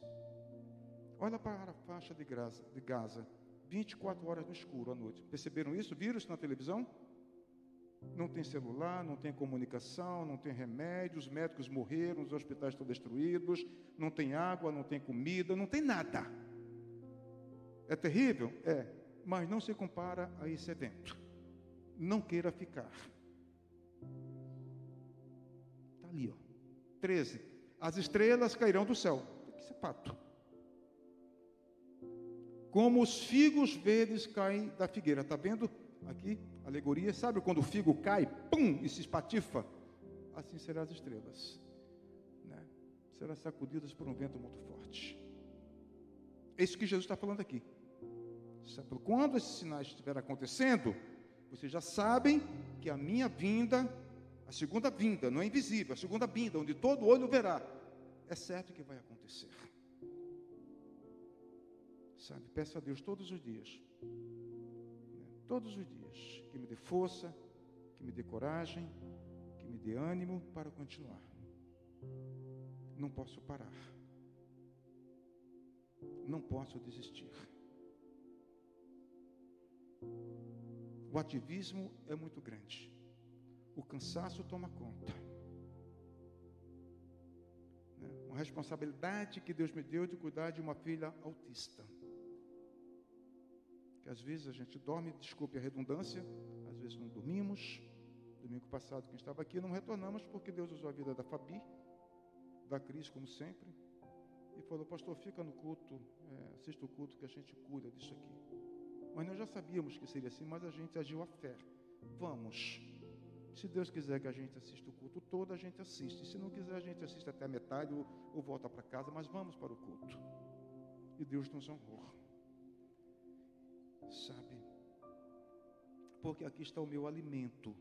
Olha para a faixa de Gaza, de Gaza, 24 horas no escuro à noite. Perceberam isso? Viram isso na televisão? Não tem celular, não tem comunicação, não tem remédio, os médicos morreram, os hospitais estão destruídos, não tem água, não tem comida, não tem nada. É terrível? É, mas não se compara a esse evento. Não queira ficar. Está ali, ó. 13. As estrelas cairão do céu. Isso é fato. Como os figos verdes caem da figueira. Está vendo aqui? Alegoria. Sabe quando o figo cai, pum, e se espatifa? Assim serão as estrelas. Né? Serão sacudidas por um vento muito forte. É isso que Jesus está falando aqui. Quando esses sinais estiverem acontecendo, vocês já sabem que a minha vinda, a segunda vinda, não é invisível, a segunda vinda, onde todo olho verá, é certo que vai acontecer. Sabe, peço a Deus todos os dias, né, todos os dias, que me dê força, que me dê coragem, que me dê ânimo para continuar. Não posso parar. Não posso desistir. O ativismo é muito grande. O cansaço toma conta. Né? Uma responsabilidade que Deus me deu de cuidar de uma filha autista. Que às vezes a gente dorme, desculpe a redundância, às vezes não dormimos. Domingo passado, quem estava aqui, não retornamos porque Deus usou a vida da Fabi, da Cris, como sempre, e falou: Pastor, fica no culto, é, assista o culto que a gente cuida disso aqui. Mas nós já sabíamos que seria assim, mas a gente agiu a fé. Vamos. Se Deus quiser que a gente assista o culto todo, a gente assiste. Se não quiser, a gente assiste até a metade ou, ou volta para casa, mas vamos para o culto. E Deus nos honrou. Sabe? Porque aqui está o meu alimento.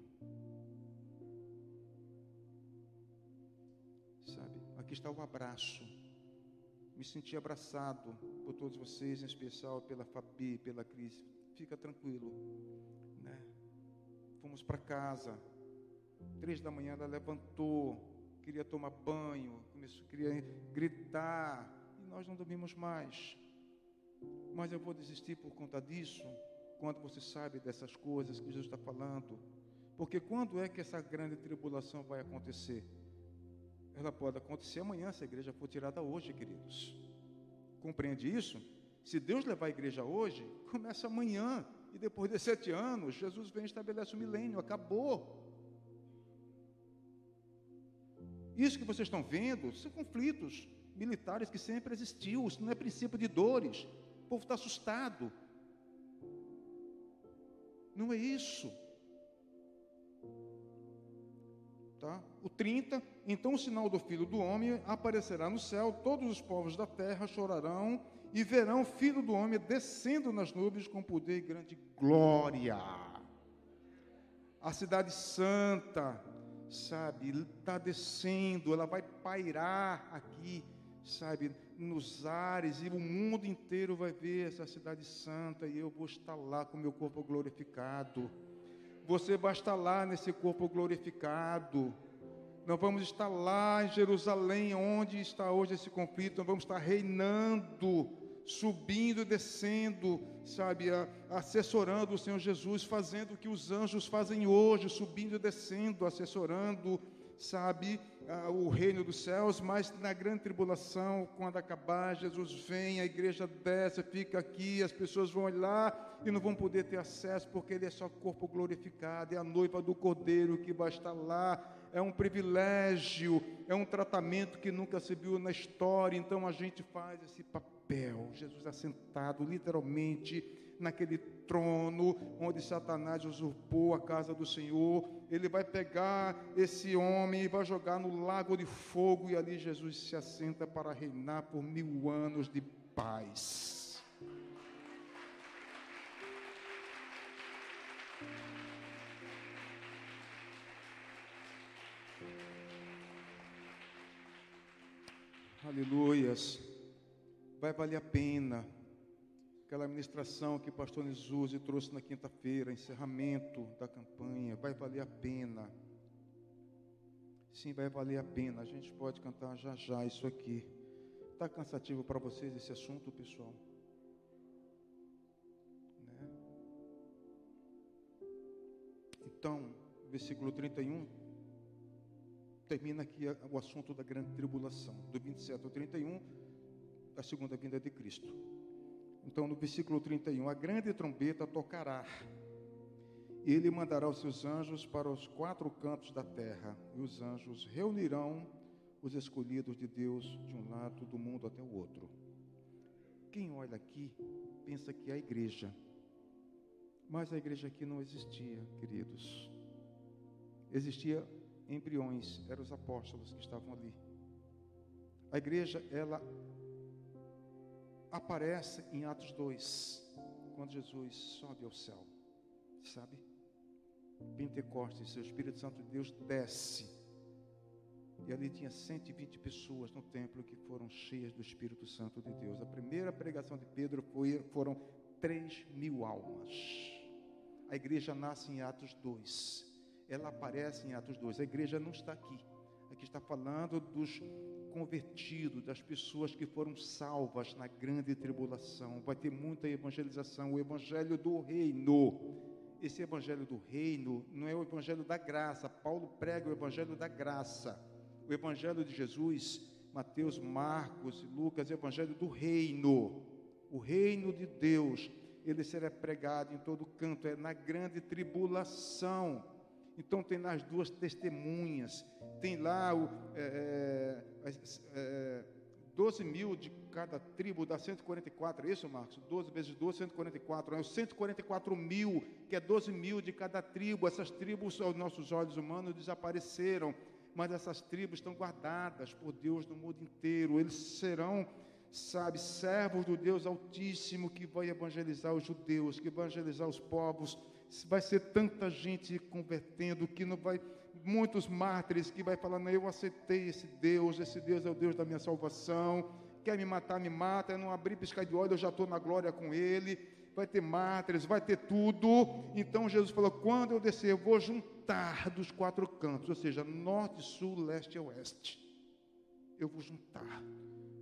Sabe? Aqui está o abraço me senti abraçado por todos vocês, em especial pela Fabi, pela Cris. Fica tranquilo, né? Fomos para casa. Três da manhã ela levantou, queria tomar banho, começou, queria gritar e nós não dormimos mais. Mas eu vou desistir por conta disso, quando você sabe dessas coisas que Jesus está falando. Porque quando é que essa grande tribulação vai acontecer? Ela pode acontecer amanhã se a igreja for tirada hoje, queridos. Compreende isso? Se Deus levar a igreja hoje, começa amanhã. E depois de sete anos, Jesus vem e estabelece o milênio. Acabou. Isso que vocês estão vendo são conflitos militares que sempre existiu. Isso não é princípio de dores. O povo está assustado. Não é isso. Tá? O 30, então o sinal do Filho do Homem aparecerá no céu, todos os povos da terra chorarão e verão o Filho do Homem descendo nas nuvens com poder e grande glória. A cidade santa, sabe, está descendo, ela vai pairar aqui, sabe, nos ares, e o mundo inteiro vai ver essa cidade santa, e eu vou estar lá com meu corpo glorificado você vai estar lá nesse corpo glorificado. Nós vamos estar lá em Jerusalém, onde está hoje esse conflito. Nós vamos estar reinando, subindo e descendo, sabe, assessorando o Senhor Jesus, fazendo o que os anjos fazem hoje, subindo e descendo, assessorando, sabe, o reino dos céus. Mas na grande tribulação, quando acabar, Jesus vem, a igreja desce, fica aqui, as pessoas vão olhar e não vão poder ter acesso porque ele é só corpo glorificado, é a noiva do cordeiro que vai estar lá. É um privilégio, é um tratamento que nunca se viu na história, então a gente faz esse papel. Jesus assentado literalmente naquele trono onde Satanás usurpou a casa do Senhor. Ele vai pegar esse homem e vai jogar no lago de fogo, e ali Jesus se assenta para reinar por mil anos de paz. Aleluias. Vai valer a pena. Aquela administração que o pastor Nisuzi trouxe na quinta-feira, encerramento da campanha, vai valer a pena. Sim, vai valer a pena. A gente pode cantar já já isso aqui. Está cansativo para vocês esse assunto, pessoal? Né? Então, versículo 31 termina aqui o assunto da grande tribulação, do 27 ao 31, da segunda vinda de Cristo. Então, no versículo 31, a grande trombeta tocará, e ele mandará os seus anjos para os quatro cantos da terra, e os anjos reunirão os escolhidos de Deus de um lado do mundo até o outro. Quem olha aqui pensa que é a igreja, mas a igreja aqui não existia, queridos. Existia embriões, eram os apóstolos que estavam ali. A igreja, ela aparece em Atos 2, quando Jesus sobe ao céu. Sabe? Pentecostes, o Espírito Santo de Deus desce. E ali tinha 120 pessoas no templo que foram cheias do Espírito Santo de Deus. A primeira pregação de Pedro foi, foram 3 mil almas. A igreja nasce em Atos 2. Ela aparece em Atos 2. A igreja não está aqui. Aqui está falando dos convertidos, das pessoas que foram salvas na grande tribulação. Vai ter muita evangelização, o evangelho do reino. Esse evangelho do reino não é o evangelho da graça. Paulo prega o evangelho da graça. O evangelho de Jesus, Mateus, Marcos, Lucas, é o evangelho do reino. O reino de Deus, ele será pregado em todo canto, é na grande tribulação. Então tem lá as duas testemunhas, tem lá o, é, é, é, 12 mil de cada tribo, dá 144, é isso, Marcos? 12 vezes 12, 144. É os 144 mil, que é 12 mil de cada tribo. Essas tribos, aos nossos olhos humanos, desapareceram, mas essas tribos estão guardadas por Deus no mundo inteiro. Eles serão, sabe, servos do Deus Altíssimo que vai evangelizar os judeus, que vai evangelizar os povos. Vai ser tanta gente convertendo que não vai muitos mártires que vai falar, não, eu aceitei esse Deus, esse Deus é o Deus da minha salvação, quer me matar, me mata, eu não abri piscar de olho, eu já estou na glória com Ele, vai ter mártires, vai ter tudo, então Jesus falou, quando eu descer, eu vou juntar dos quatro cantos, ou seja, norte, sul, leste e oeste, eu vou juntar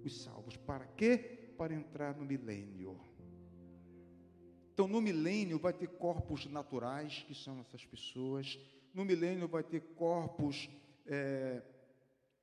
os salvos, para quê? Para entrar no milênio, então, no milênio vai ter corpos naturais, que são essas pessoas. No milênio vai ter corpos é,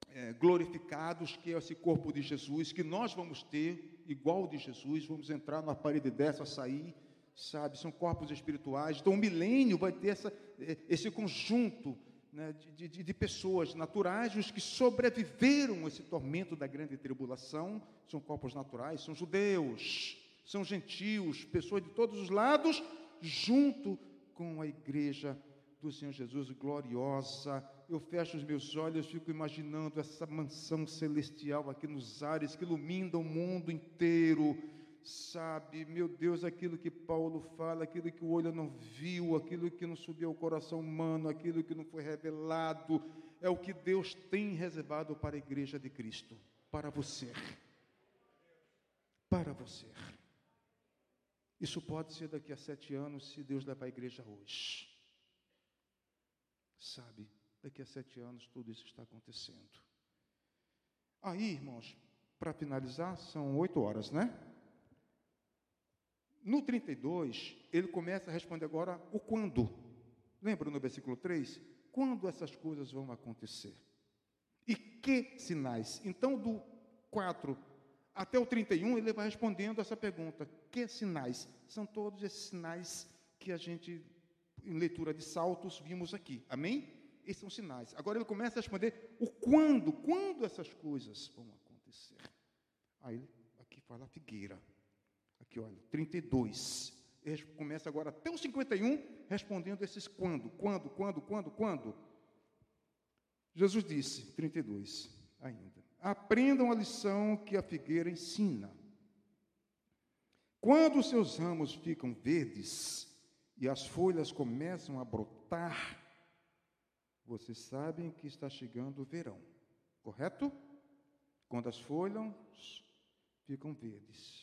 é, glorificados, que é esse corpo de Jesus, que nós vamos ter, igual de Jesus. Vamos entrar numa parede dessa, sair, sabe? São corpos espirituais. Então, o milênio vai ter essa, é, esse conjunto né, de, de, de, pessoas naturais, os que sobreviveram a esse tormento da grande tribulação, são corpos naturais, são judeus são gentios, pessoas de todos os lados, junto com a igreja do Senhor Jesus gloriosa. Eu fecho os meus olhos, fico imaginando essa mansão celestial aqui nos ares que ilumina o mundo inteiro. Sabe, meu Deus, aquilo que Paulo fala, aquilo que o olho não viu, aquilo que não subiu ao coração humano, aquilo que não foi revelado, é o que Deus tem reservado para a igreja de Cristo, para você. Para você. Isso pode ser daqui a sete anos, se Deus levar a igreja hoje. Sabe, daqui a sete anos tudo isso está acontecendo. Aí, irmãos, para finalizar, são oito horas, né? No 32, ele começa a responder agora o quando. Lembra no versículo 3? Quando essas coisas vão acontecer? E que sinais? Então, do 4 até o 31, ele vai respondendo essa pergunta: que sinais? São todos esses sinais que a gente, em leitura de saltos, vimos aqui. Amém? Esses são sinais. Agora ele começa a responder o quando, quando essas coisas vão acontecer. Aí, aqui fala a figueira. Aqui, olha, 32. Ele começa agora até o 51, respondendo esses quando, quando, quando, quando, quando. Jesus disse, 32 ainda. Aprendam a lição que a figueira ensina. Quando seus ramos ficam verdes e as folhas começam a brotar, vocês sabem que está chegando o verão, correto? Quando as folhas ficam verdes.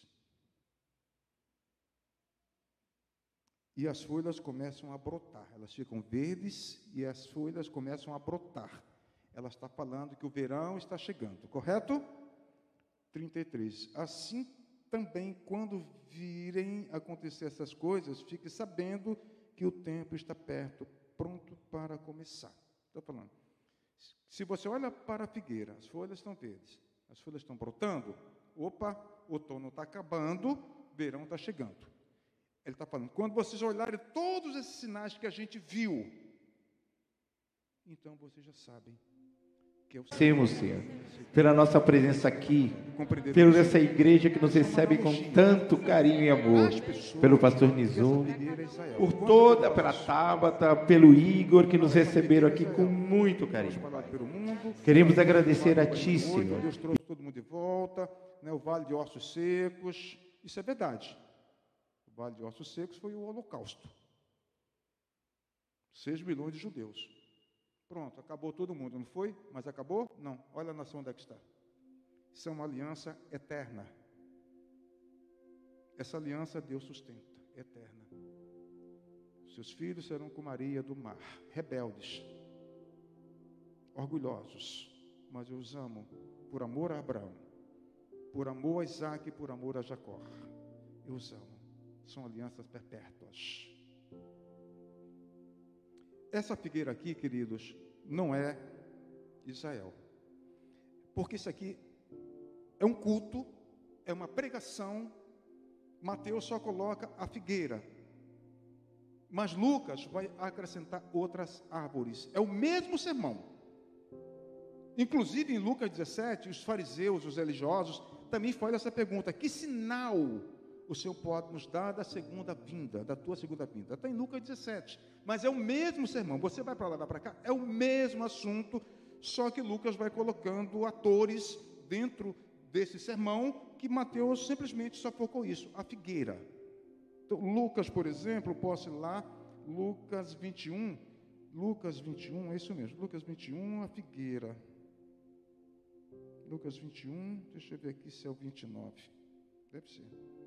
E as folhas começam a brotar, elas ficam verdes e as folhas começam a brotar ela está falando que o verão está chegando, correto? 33. Assim também, quando virem acontecer essas coisas, fique sabendo que o tempo está perto, pronto para começar. Estou falando. Se você olha para a figueira, as folhas estão verdes, as folhas estão brotando, opa, outono está acabando, verão está chegando. Ele está falando, quando vocês olharem todos esses sinais que a gente viu, então vocês já sabem Agradecemos, Senhor, pela nossa presença aqui, pela essa igreja que nos recebe com tanto carinho e amor, pelo pastor Nizum, por toda, pela Tábata, pelo Igor, que nos receberam aqui com muito carinho. Queremos agradecer a Ti, Senhor. Deus trouxe todo mundo de volta, né, o Vale de Ossos Secos, isso é verdade. Vale de Ossos Secos foi o Holocausto. Seis milhões de judeus. Pronto, acabou todo mundo, não foi? Mas acabou? Não. Olha a nação onde é que está. Isso é uma aliança eterna. Essa aliança Deus sustenta, eterna. Seus filhos serão como Maria do mar, rebeldes, orgulhosos, mas eu os amo por amor a Abraão, por amor a Isaac e por amor a Jacó. Eu os amo. São alianças perpétuas. Essa figueira aqui, queridos, não é Israel. Porque isso aqui é um culto, é uma pregação. Mateus só coloca a figueira. Mas Lucas vai acrescentar outras árvores. É o mesmo sermão. Inclusive em Lucas 17, os fariseus, os religiosos, também fazem essa pergunta: que sinal o Senhor pode nos dar da segunda vinda, da tua segunda vinda. Está em Lucas 17. Mas é o mesmo sermão. Você vai para lá, vai para cá, é o mesmo assunto, só que Lucas vai colocando atores dentro desse sermão que Mateus simplesmente só focou isso, a figueira. Então, Lucas, por exemplo, posso ir lá, Lucas 21, Lucas 21, é isso mesmo, Lucas 21, a figueira. Lucas 21, deixa eu ver aqui se é o 29. Deve ser.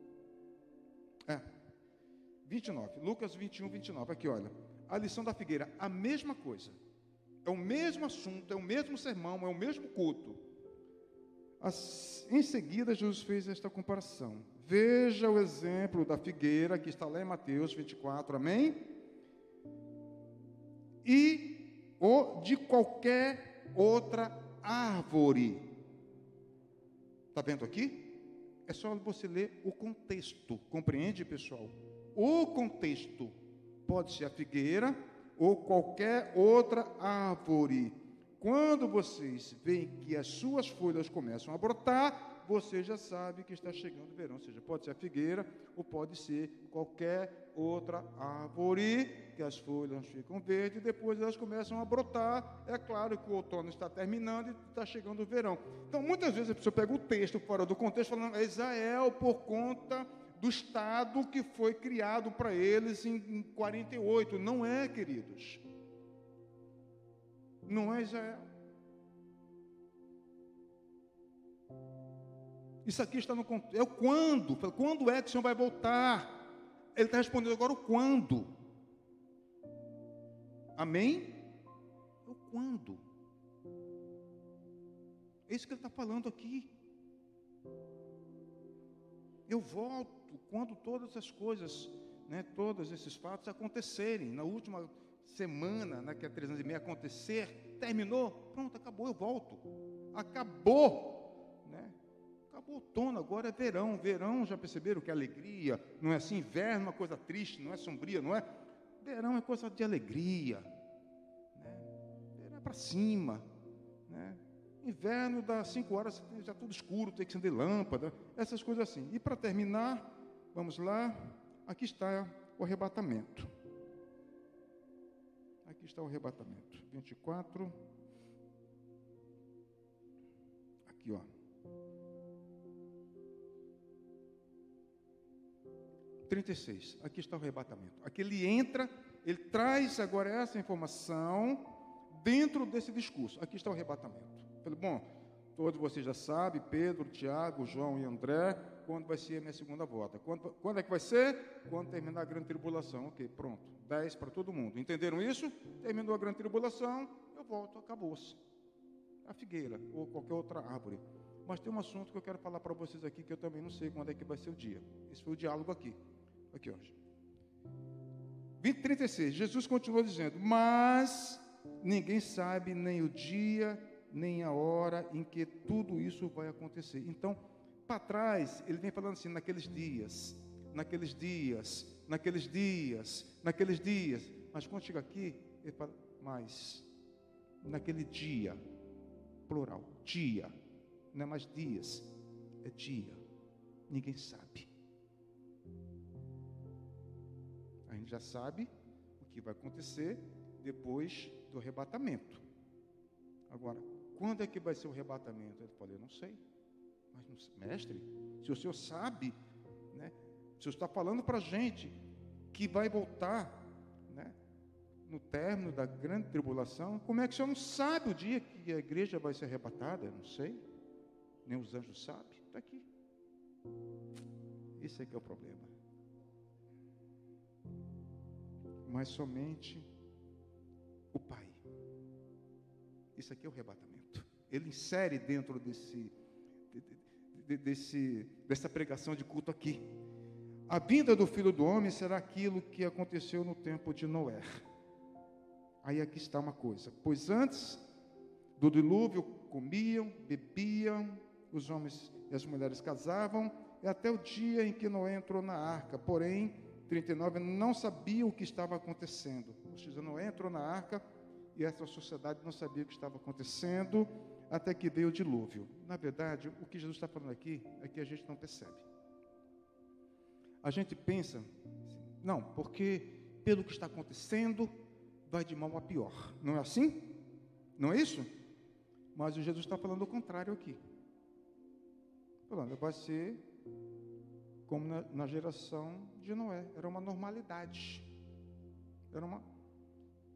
É. 29. Lucas 21, 29. Aqui, olha. A lição da figueira, a mesma coisa. É o mesmo assunto, é o mesmo sermão, é o mesmo culto. Em seguida, Jesus fez esta comparação. Veja o exemplo da figueira que está lá em Mateus 24, amém? E o de qualquer outra árvore. Está vendo aqui? É só você ler o contexto, compreende, pessoal? O contexto pode ser a figueira ou qualquer outra árvore. Quando vocês veem que as suas folhas começam a brotar, você já sabe que está chegando o verão. Ou seja, pode ser a figueira ou pode ser qualquer outra árvore, que as folhas ficam verdes e depois elas começam a brotar. É claro que o outono está terminando e está chegando o verão. Então, muitas vezes a pessoa pega o texto fora do contexto, falando, é Israel por conta do Estado que foi criado para eles em 48. Não é, queridos. Não é Israel. Isso aqui está no contexto. É quando. Quando é que o Senhor vai voltar? Ele está respondendo agora o quando. Amém? O quando. É isso que ele está falando aqui. Eu volto quando todas as coisas, né, todos esses fatos acontecerem. Na última semana, né, que é três anos e meio acontecer, terminou, pronto, acabou, eu volto. Acabou. Acabou outono, agora é verão. Verão, já perceberam que é alegria? Não é assim? Inverno é uma coisa triste, não é sombria, não é? Verão é coisa de alegria. Né? Verão é para cima. Né? Inverno dá cinco horas, já tudo escuro, tem que acender lâmpada, essas coisas assim. E para terminar, vamos lá, aqui está o arrebatamento. Aqui está o arrebatamento. 24. Aqui, ó. 36. Aqui está o arrebatamento. Aqui ele entra, ele traz agora essa informação dentro desse discurso. Aqui está o arrebatamento. Falei, bom, todos vocês já sabem, Pedro, Tiago, João e André, quando vai ser a minha segunda volta. Quando, quando é que vai ser? Quando terminar a grande tribulação. Ok, pronto. 10 para todo mundo. Entenderam isso? Terminou a grande tribulação, eu volto, acabou-se. A figueira ou qualquer outra árvore. Mas tem um assunto que eu quero falar para vocês aqui que eu também não sei quando é que vai ser o dia. Esse foi o diálogo aqui. Aqui, ó. 20, 36. Jesus continua dizendo: Mas ninguém sabe nem o dia, nem a hora em que tudo isso vai acontecer. Então, para trás, ele vem falando assim: naqueles dias, naqueles dias, naqueles dias, naqueles dias. Mas quando chega aqui, ele fala: Mas, naquele dia, plural. Dia. Não é mais dias, é dia. Ninguém sabe. A gente já sabe o que vai acontecer depois do arrebatamento. Agora, quando é que vai ser o arrebatamento? Ele falou, eu não sei. Mas, mestre, se o senhor sabe, né, o senhor está falando para a gente que vai voltar né, no término da grande tribulação, como é que o senhor não sabe o dia que a igreja vai ser arrebatada? Eu não sei. Nem os anjos sabem. Está aqui. Esse é que é o problema. Mas somente o Pai. Isso aqui é o arrebatamento. Ele insere dentro desse, desse, dessa pregação de culto aqui. A vinda do Filho do Homem será aquilo que aconteceu no tempo de Noé. Aí aqui está uma coisa: pois antes do dilúvio comiam, bebiam, os homens e as mulheres casavam, e até o dia em que Noé entrou na arca. Porém, 39 não sabia o que estava acontecendo. Ou seja, Noé entrou na arca e essa sociedade não sabia o que estava acontecendo até que veio o dilúvio. Na verdade, o que Jesus está falando aqui é que a gente não percebe. A gente pensa, não, porque pelo que está acontecendo, vai de mal a pior. Não é assim? Não é isso? Mas o Jesus está falando o contrário aqui. Falando, vai ser como na, na geração de Noé. Era uma normalidade. Era uma,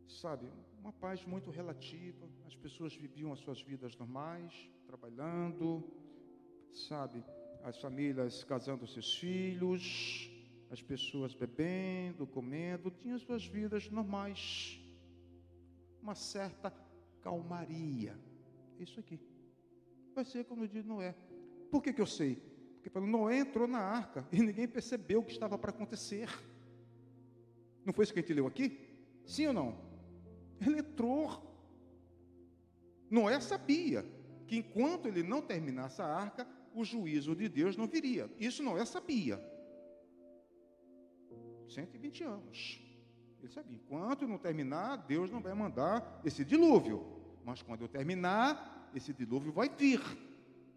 sabe, uma paz muito relativa. As pessoas viviam as suas vidas normais, trabalhando, sabe, as famílias casando seus filhos, as pessoas bebendo, comendo, tinham suas vidas normais. Uma certa calmaria. Isso aqui. Vai ser como diz Noé. Por que, que eu sei? Porque Noé entrou na arca e ninguém percebeu o que estava para acontecer. Não foi isso que a gente leu aqui? Sim ou não? Ele entrou. Noé sabia que enquanto ele não terminasse a arca, o juízo de Deus não viria. Isso Noé sabia. 120 anos. Ele sabia, enquanto não terminar, Deus não vai mandar esse dilúvio. Mas quando eu terminar, esse dilúvio vai vir.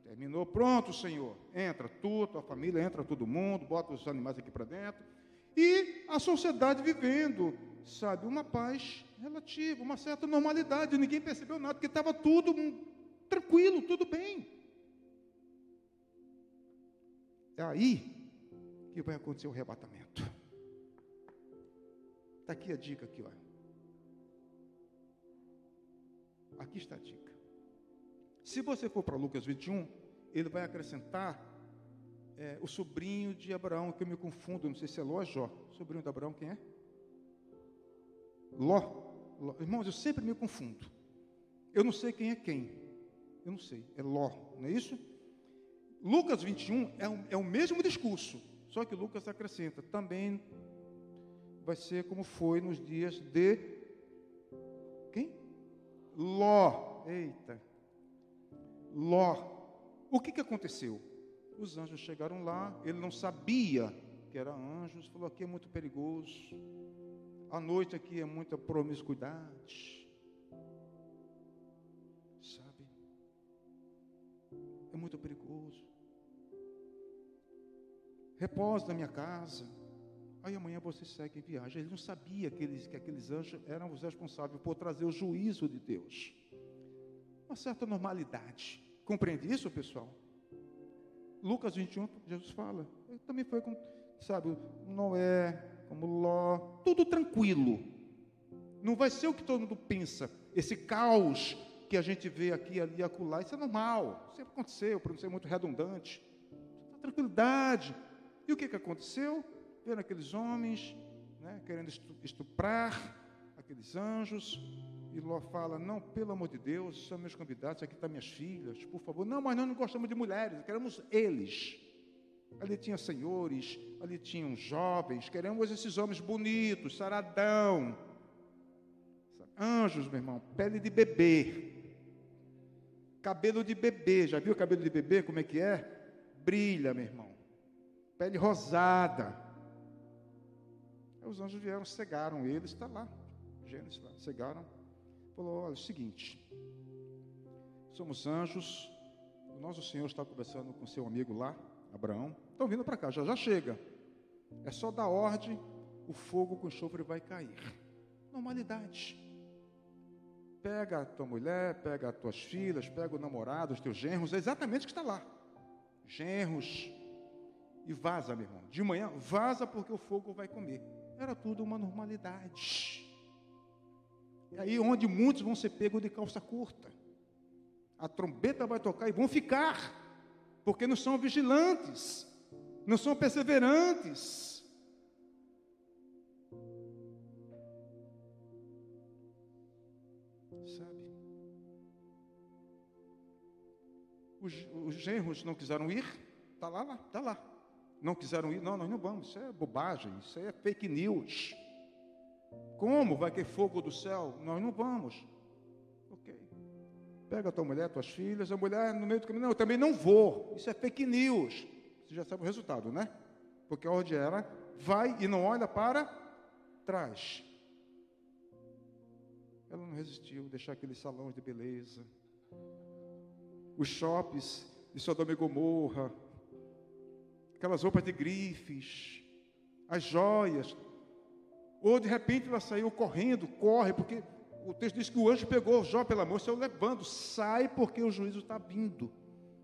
Terminou, pronto, Senhor. Entra tu, tua família, entra todo mundo, bota os animais aqui para dentro. E a sociedade vivendo, sabe, uma paz relativa, uma certa normalidade. Ninguém percebeu nada, porque estava tudo tranquilo, tudo bem. É aí que vai acontecer o arrebatamento. Está aqui a dica aqui, ó. Aqui está a dica. Se você for para Lucas 21, ele vai acrescentar é, o sobrinho de Abraão, que eu me confundo, não sei se é Ló ou Jó. Sobrinho de Abraão, quem é? Ló. Ló. Irmãos, eu sempre me confundo. Eu não sei quem é quem. Eu não sei. É Ló, não é isso? Lucas 21 é, um, é o mesmo discurso, só que Lucas acrescenta, também vai ser como foi nos dias de quem? Ló. Eita. Ló. O que, que aconteceu? Os anjos chegaram lá, ele não sabia que eram anjos, falou: aqui é muito perigoso, a noite aqui é muita promiscuidade. Sabe? É muito perigoso repose na minha casa. Aí amanhã você segue em viagem. Ele não sabia que, eles, que aqueles anjos eram os responsáveis por trazer o juízo de Deus. Uma certa normalidade. Compreende isso, pessoal? Lucas 21, Jesus fala. Ele também foi com, sabe, Noé, como Ló, tudo tranquilo. Não vai ser o que todo mundo pensa. Esse caos que a gente vê aqui, ali, acolá, isso é normal. Sempre aconteceu, para não ser muito redundante. Tranquilidade, e o que, que aconteceu? Vendo aqueles homens né, querendo estuprar aqueles anjos. E Ló fala: Não, pelo amor de Deus, são meus convidados, aqui estão minhas filhas, por favor. Não, mas nós não gostamos de mulheres, queremos eles. Ali tinha senhores, ali tinham jovens, queremos esses homens bonitos, saradão. Anjos, meu irmão, pele de bebê. Cabelo de bebê, já viu o cabelo de bebê como é que é? Brilha, meu irmão pele rosada. Aí os anjos vieram, cegaram ele, está lá, Gênesis lá, cegaram. Falou: olha, é o seguinte, somos anjos. O nosso Senhor está conversando com seu amigo lá, Abraão. Estão vindo para cá, já já chega. É só dar ordem, o fogo com enxofre vai cair. Normalidade. Pega a tua mulher, pega as tuas filhas, pega o namorado, os teus genros, é exatamente o que está lá. Genros. E vaza, meu irmão. De manhã, vaza porque o fogo vai comer. Era tudo uma normalidade. E aí onde muitos vão ser pegos de calça curta. A trombeta vai tocar e vão ficar, porque não são vigilantes, não são perseverantes. Sabe? Os, os genros não quiseram ir, está lá, está lá. Não quiseram ir, não, nós não vamos, isso é bobagem, isso é fake news. Como vai ter fogo do céu? Nós não vamos. Ok. Pega a tua mulher, tuas filhas, a mulher no meio do caminho, não, eu também não vou. Isso é fake news. Você já sabe o resultado, né? Porque a ordem era, vai e não olha para trás. Ela não resistiu, deixar aqueles salões de beleza, os shoppings de Sodoma e Gomorra, aquelas roupas de grifes, as joias, ou de repente ela saiu correndo, corre, porque o texto diz que o anjo pegou Jó pela mão, saiu levando, sai porque o juízo está vindo.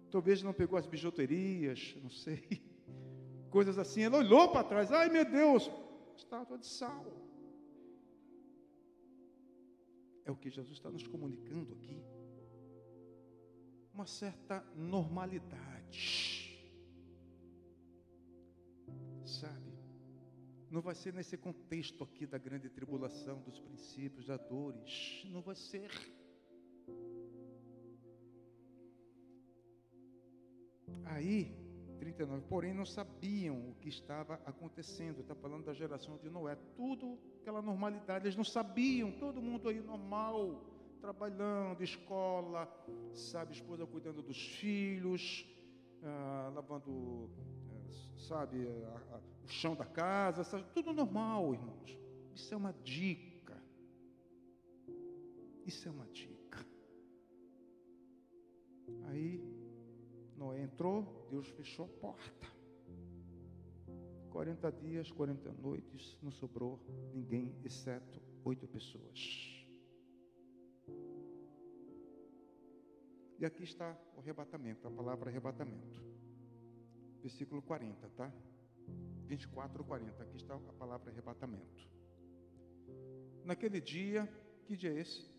Talvez não pegou as bijuterias, não sei, *laughs* coisas assim. Ela olhou para trás, ai meu Deus, estátua de sal. É o que Jesus está nos comunicando aqui. Uma certa normalidade. Não vai ser nesse contexto aqui da grande tribulação, dos princípios, das dores. Não vai ser. Aí, 39, porém não sabiam o que estava acontecendo. Está falando da geração de Noé. Tudo aquela normalidade, eles não sabiam. Todo mundo aí normal, trabalhando, escola, sabe, esposa cuidando dos filhos, ah, lavando sabe, a, a, o chão da casa, sabe, tudo normal, irmãos. Isso é uma dica. Isso é uma dica. Aí Noé entrou, Deus fechou a porta. 40 dias, 40 noites, não sobrou ninguém, exceto oito pessoas. E aqui está o arrebatamento, a palavra arrebatamento versículo 40, tá? 24, 40. Aqui está a palavra arrebatamento. Naquele dia, que dia é esse?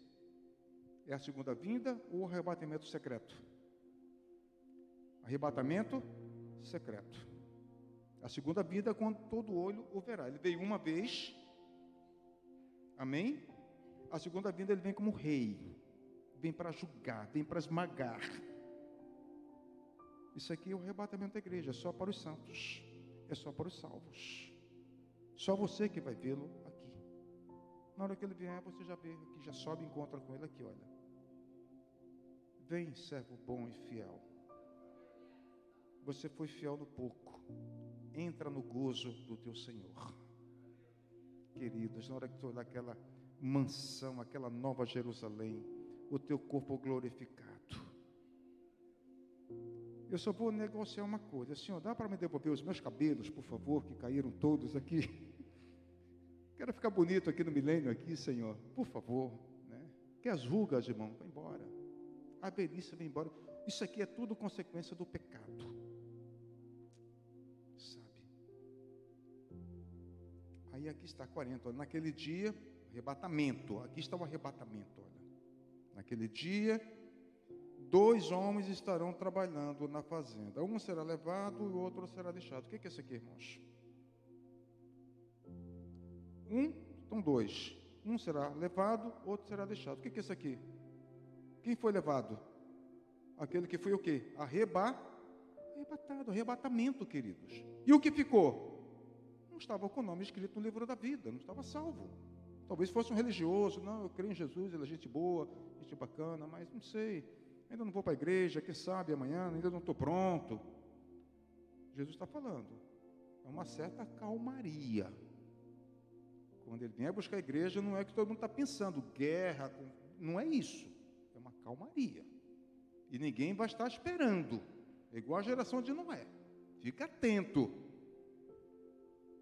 É a segunda vinda ou arrebatamento secreto? Arrebatamento secreto. A segunda vinda, quando todo olho o verá. Ele veio uma vez, amém? A segunda vinda, ele vem como rei, vem para julgar, vem para esmagar isso aqui é o arrebatamento da igreja, é só para os santos, é só para os salvos. Só você que vai vê-lo aqui. Na hora que ele vier, você já vê aqui, já sobe e encontra com ele aqui, olha. Vem, servo bom e fiel. Você foi fiel no pouco. Entra no gozo do teu Senhor. Queridos, na hora que tu olhar aquela mansão, aquela nova Jerusalém, o teu corpo glorificado eu só vou negociar uma coisa. Senhor, dá para me devolver os meus cabelos, por favor, que caíram todos aqui? *laughs* Quero ficar bonito aqui no milênio aqui, Senhor. Por favor. Né? Que as rugas, irmão, vai embora. A velhice vai embora. Isso aqui é tudo consequência do pecado. Sabe? Aí aqui está 40. Olha, naquele dia, arrebatamento. Aqui está o arrebatamento. Olha. Naquele dia dois homens estarão trabalhando na fazenda. Um será levado e o outro será deixado. O que é isso aqui, irmãos? Um, então dois. Um será levado, outro será deixado. O que é isso aqui? Quem foi levado? Aquele que foi o quê? Arreba... Arrebatado, arrebatamento, queridos. E o que ficou? Não estava com o nome escrito no livro da vida, não estava salvo. Talvez fosse um religioso, não, eu creio em Jesus, ele é gente boa, gente bacana, mas não sei ainda não vou para a igreja, quem sabe amanhã, ainda não estou pronto. Jesus está falando, é uma certa calmaria. Quando ele vem buscar a igreja, não é que todo mundo está pensando, guerra, não é isso, é uma calmaria. E ninguém vai estar esperando. É igual a geração de Noé. Fica atento.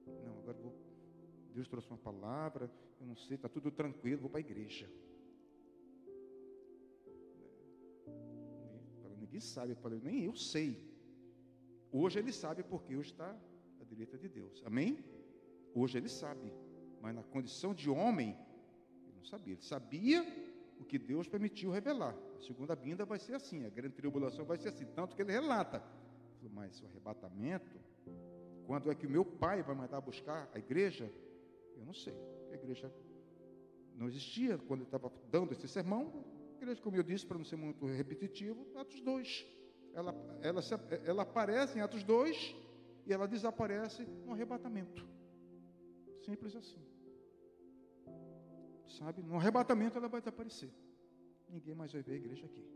Não, agora vou. Deus trouxe uma palavra, eu não sei, está tudo tranquilo, vou para a igreja. Ninguém sabe, nem eu sei. Hoje ele sabe porque hoje está à direita de Deus. Amém? Hoje ele sabe. Mas na condição de homem, ele não sabia. Ele sabia o que Deus permitiu revelar. A segunda vinda vai ser assim, a grande tribulação vai ser assim. Tanto que ele relata. Mas o arrebatamento, quando é que o meu pai vai mandar buscar a igreja? Eu não sei. A igreja não existia quando ele estava dando esse sermão. Igreja, como eu disse, para não ser muito repetitivo, Atos 2. Ela, ela, ela aparece em Atos 2 e ela desaparece no arrebatamento. Simples assim. Sabe? No arrebatamento ela vai desaparecer. Ninguém mais vai ver a igreja aqui.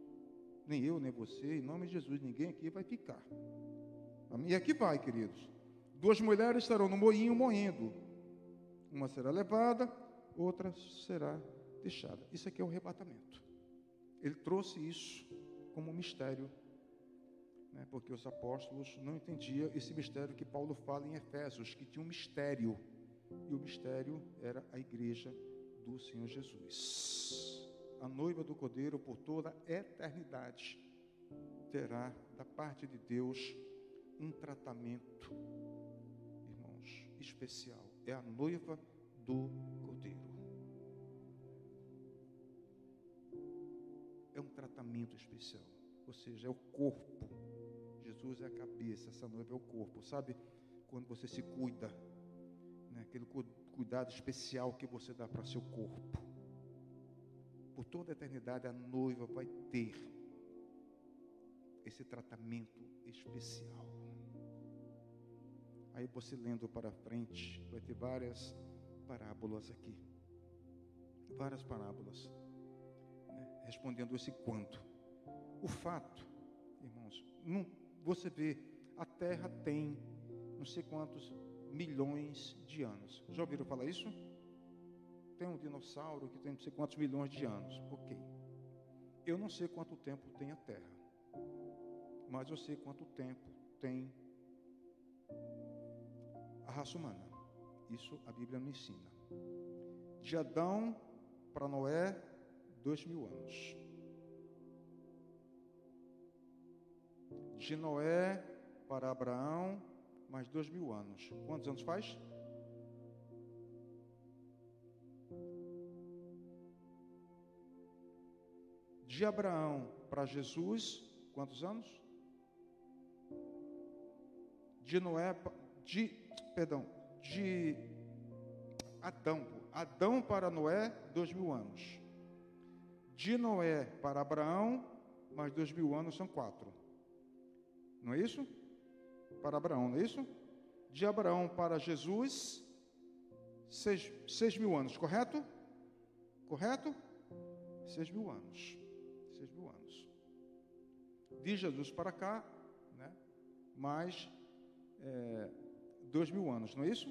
Nem eu, nem você, em nome de Jesus, ninguém aqui vai ficar. E aqui vai, queridos. Duas mulheres estarão no moinho moendo. Uma será levada, outra será deixada. Isso aqui é o arrebatamento. Ele trouxe isso como um mistério, né, porque os apóstolos não entendiam esse mistério que Paulo fala em Efésios, que tinha um mistério, e o mistério era a igreja do Senhor Jesus. A noiva do Cordeiro, por toda a eternidade, terá da parte de Deus um tratamento, irmãos, especial. É a noiva do Cordeiro. É um tratamento especial, ou seja, é o corpo. Jesus é a cabeça, essa noiva é o corpo. Sabe quando você se cuida, né? aquele cuidado especial que você dá para seu corpo. Por toda a eternidade, a noiva vai ter esse tratamento especial. Aí você lendo para frente, vai ter várias parábolas aqui. Várias parábolas. Respondendo esse quanto. O fato, irmãos, não, você vê, a Terra tem não sei quantos milhões de anos. Já ouviram falar isso? Tem um dinossauro que tem não sei quantos milhões de anos. Ok. Eu não sei quanto tempo tem a Terra. Mas eu sei quanto tempo tem a raça humana. Isso a Bíblia nos ensina. De Adão para Noé, dois mil anos. De Noé para Abraão, mais dois mil anos. Quantos anos faz? De Abraão para Jesus, quantos anos? De Noé, de, perdão, de Adão, Adão para Noé, dois mil anos. De Noé para Abraão, mais dois mil anos são quatro. Não é isso? Para Abraão, não é isso? De Abraão para Jesus, seis, seis mil anos, correto? Correto? Seis mil anos. Seis mil anos. De Jesus para cá, né? mais é, dois mil anos, não é isso?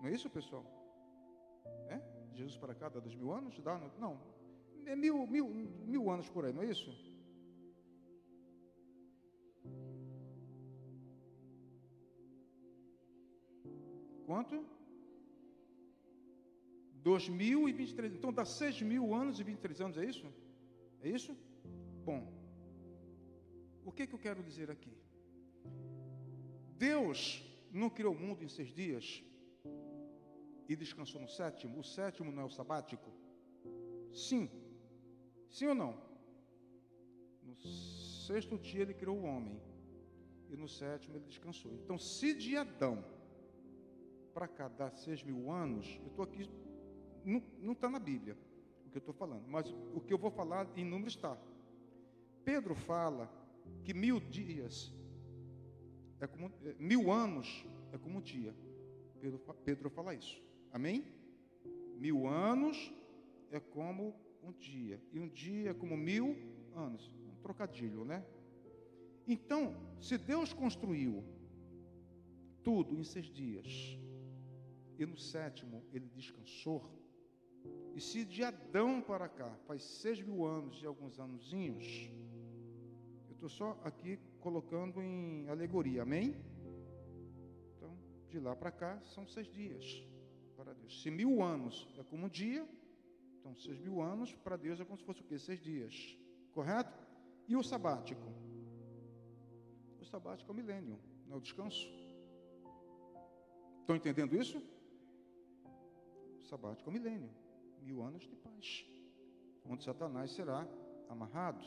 Não é isso, pessoal? É? Jesus para cá dá dois mil anos? Dá? Não. É mil, mil, mil anos por aí, não é isso? Quanto? 2023. Então dá 6 mil anos e 23 anos, é isso? É isso? Bom, o que, que eu quero dizer aqui? Deus não criou o mundo em seis dias e descansou no sétimo? O sétimo não é o sabático? Sim. Sim ou não? No sexto dia ele criou o homem e no sétimo ele descansou. Então, se de Adão para cá dá seis mil anos, eu estou aqui, não está na Bíblia o que eu estou falando, mas o que eu vou falar em números está. Pedro fala que mil dias é como é, mil anos é como um dia. Pedro, Pedro fala isso. Amém? Mil anos é como um dia. E um dia como mil anos. Um trocadilho, né? Então, se Deus construiu tudo em seis dias, e no sétimo ele descansou, e se de Adão para cá faz seis mil anos e alguns anozinhos, Estou só aqui colocando em alegoria, amém? Então, de lá para cá são seis dias para Deus. Se mil anos é como um dia, então seis mil anos para Deus é como se fosse o quê? Seis dias, correto? E o sabático? O sabático é o milênio, não é o descanso. Estão entendendo isso? O sabático é o milênio, mil anos de paz, onde Satanás será amarrado.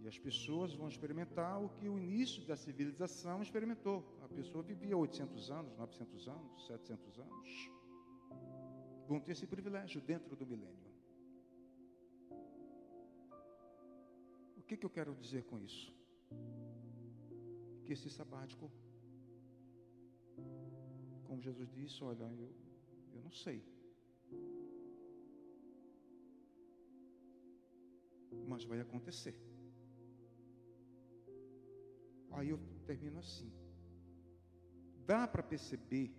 E as pessoas vão experimentar o que o início da civilização experimentou. A pessoa vivia 800 anos, 900 anos, 700 anos. Vão ter esse privilégio dentro do milênio. O que, que eu quero dizer com isso? Que esse sabático, como Jesus disse, olha, eu, eu não sei. Mas vai acontecer. Aí eu termino assim. Dá para perceber,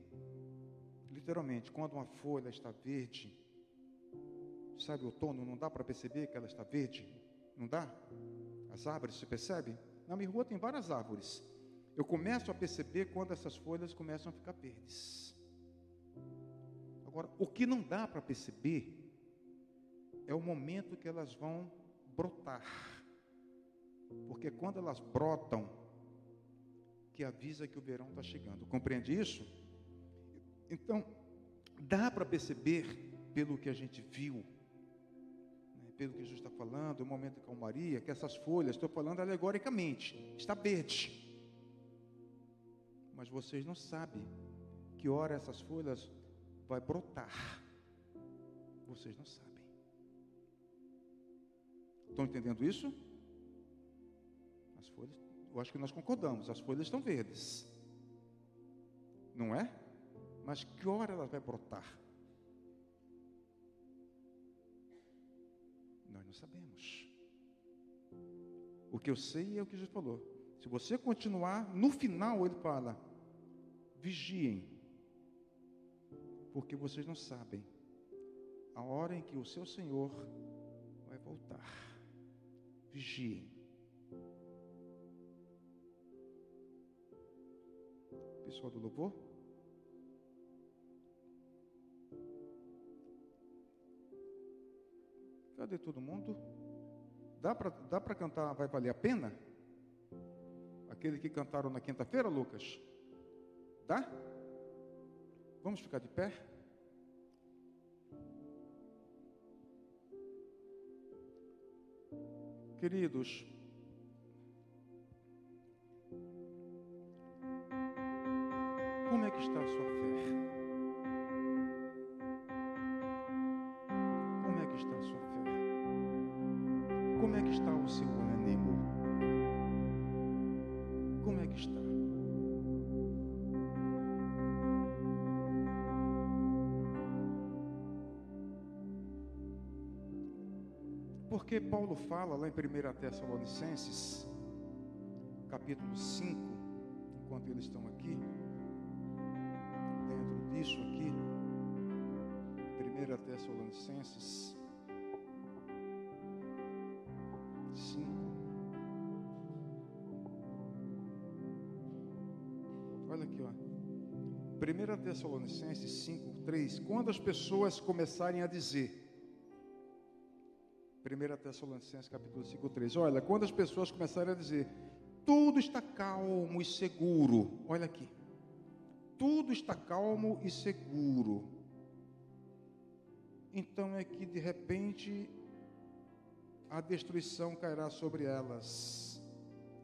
literalmente, quando uma folha está verde, sabe, outono, não dá para perceber que ela está verde? Não dá? As árvores, você percebe? Na minha rua tem várias árvores. Eu começo a perceber quando essas folhas começam a ficar verdes. Agora, o que não dá para perceber é o momento que elas vão brotar. Porque quando elas brotam, que avisa que o verão está chegando. Compreende isso? Então, dá para perceber pelo que a gente viu, né, pelo que Jesus está falando, o momento de calmaria, que essas folhas, estou falando alegoricamente, está verde. Mas vocês não sabem que hora essas folhas vai brotar. Vocês não sabem. Estão entendendo isso? As folhas eu acho que nós concordamos, as folhas estão verdes. Não é? Mas que hora ela vai brotar? Nós não sabemos. O que eu sei é o que Jesus falou. Se você continuar, no final ele fala: vigiem, porque vocês não sabem a hora em que o seu Senhor vai voltar. Vigiem. pessoal do louvor? Cadê todo mundo? Dá para dá cantar Vai Valer a Pena? Aquele que cantaram na quinta-feira, Lucas? Dá? Vamos ficar de pé? Queridos, Como é que está a sua fé? Paulo fala lá em 1 Tessalonicenses, capítulo 5, enquanto eles estão aqui, isso aqui. 1 Tessalonicenses 5. Olha aqui, ó. 1 Tessalonicenses 5, 3. Quando as pessoas começarem a dizer. 1 Tessalonicenses capítulo 5, 3. Olha, quando as pessoas começarem a dizer, tudo está calmo e seguro. Olha aqui tudo está calmo e seguro. Então é que de repente a destruição cairá sobre elas.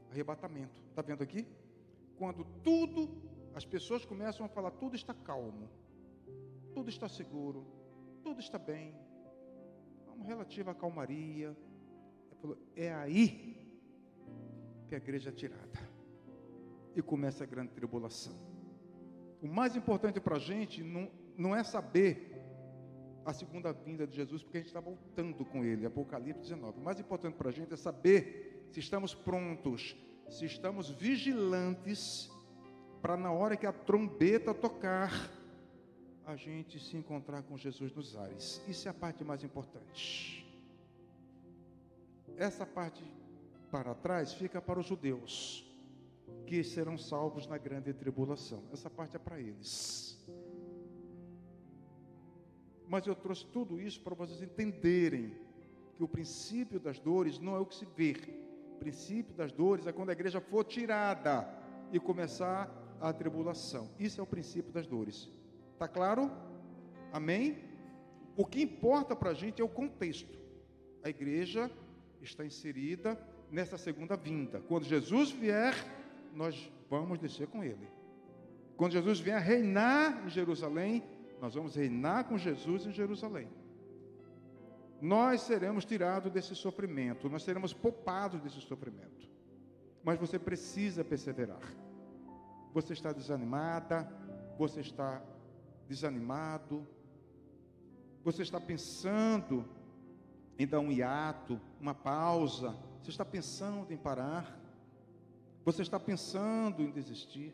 Arrebatamento. Está vendo aqui? Quando tudo, as pessoas começam a falar, tudo está calmo, tudo está seguro, tudo está bem. Uma relativa calmaria. É aí que a igreja é tirada. E começa a grande tribulação. O mais importante para a gente não, não é saber a segunda vinda de Jesus, porque a gente está voltando com Ele, Apocalipse 19. O mais importante para a gente é saber se estamos prontos, se estamos vigilantes, para na hora que a trombeta tocar, a gente se encontrar com Jesus nos ares. Isso é a parte mais importante. Essa parte para trás fica para os judeus, que serão salvos na grande tribulação. Essa parte é para eles. Mas eu trouxe tudo isso para vocês entenderem que o princípio das dores não é o que se vê. O princípio das dores é quando a igreja for tirada e começar a tribulação. Isso é o princípio das dores. Tá claro? Amém? O que importa para a gente é o contexto. A igreja está inserida nessa segunda vinda. Quando Jesus vier, nós vamos descer com ele. Quando Jesus vier reinar em Jerusalém, nós vamos reinar com Jesus em Jerusalém. Nós seremos tirados desse sofrimento, nós seremos poupados desse sofrimento. Mas você precisa perseverar. Você está desanimada, você está desanimado, você está pensando em dar um hiato, uma pausa, você está pensando em parar, você está pensando em desistir.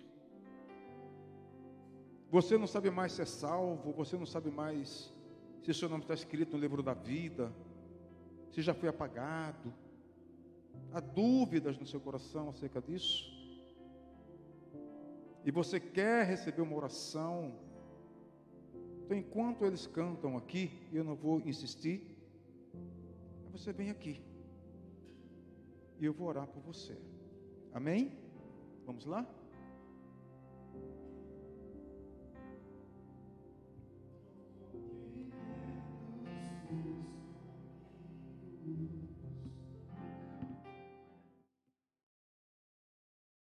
Você não sabe mais se é salvo, você não sabe mais se seu nome está escrito no livro da vida, se já foi apagado. Há dúvidas no seu coração acerca disso? E você quer receber uma oração? Então, enquanto eles cantam aqui, eu não vou insistir, você vem aqui. E eu vou orar por você. Amém? Vamos lá? thank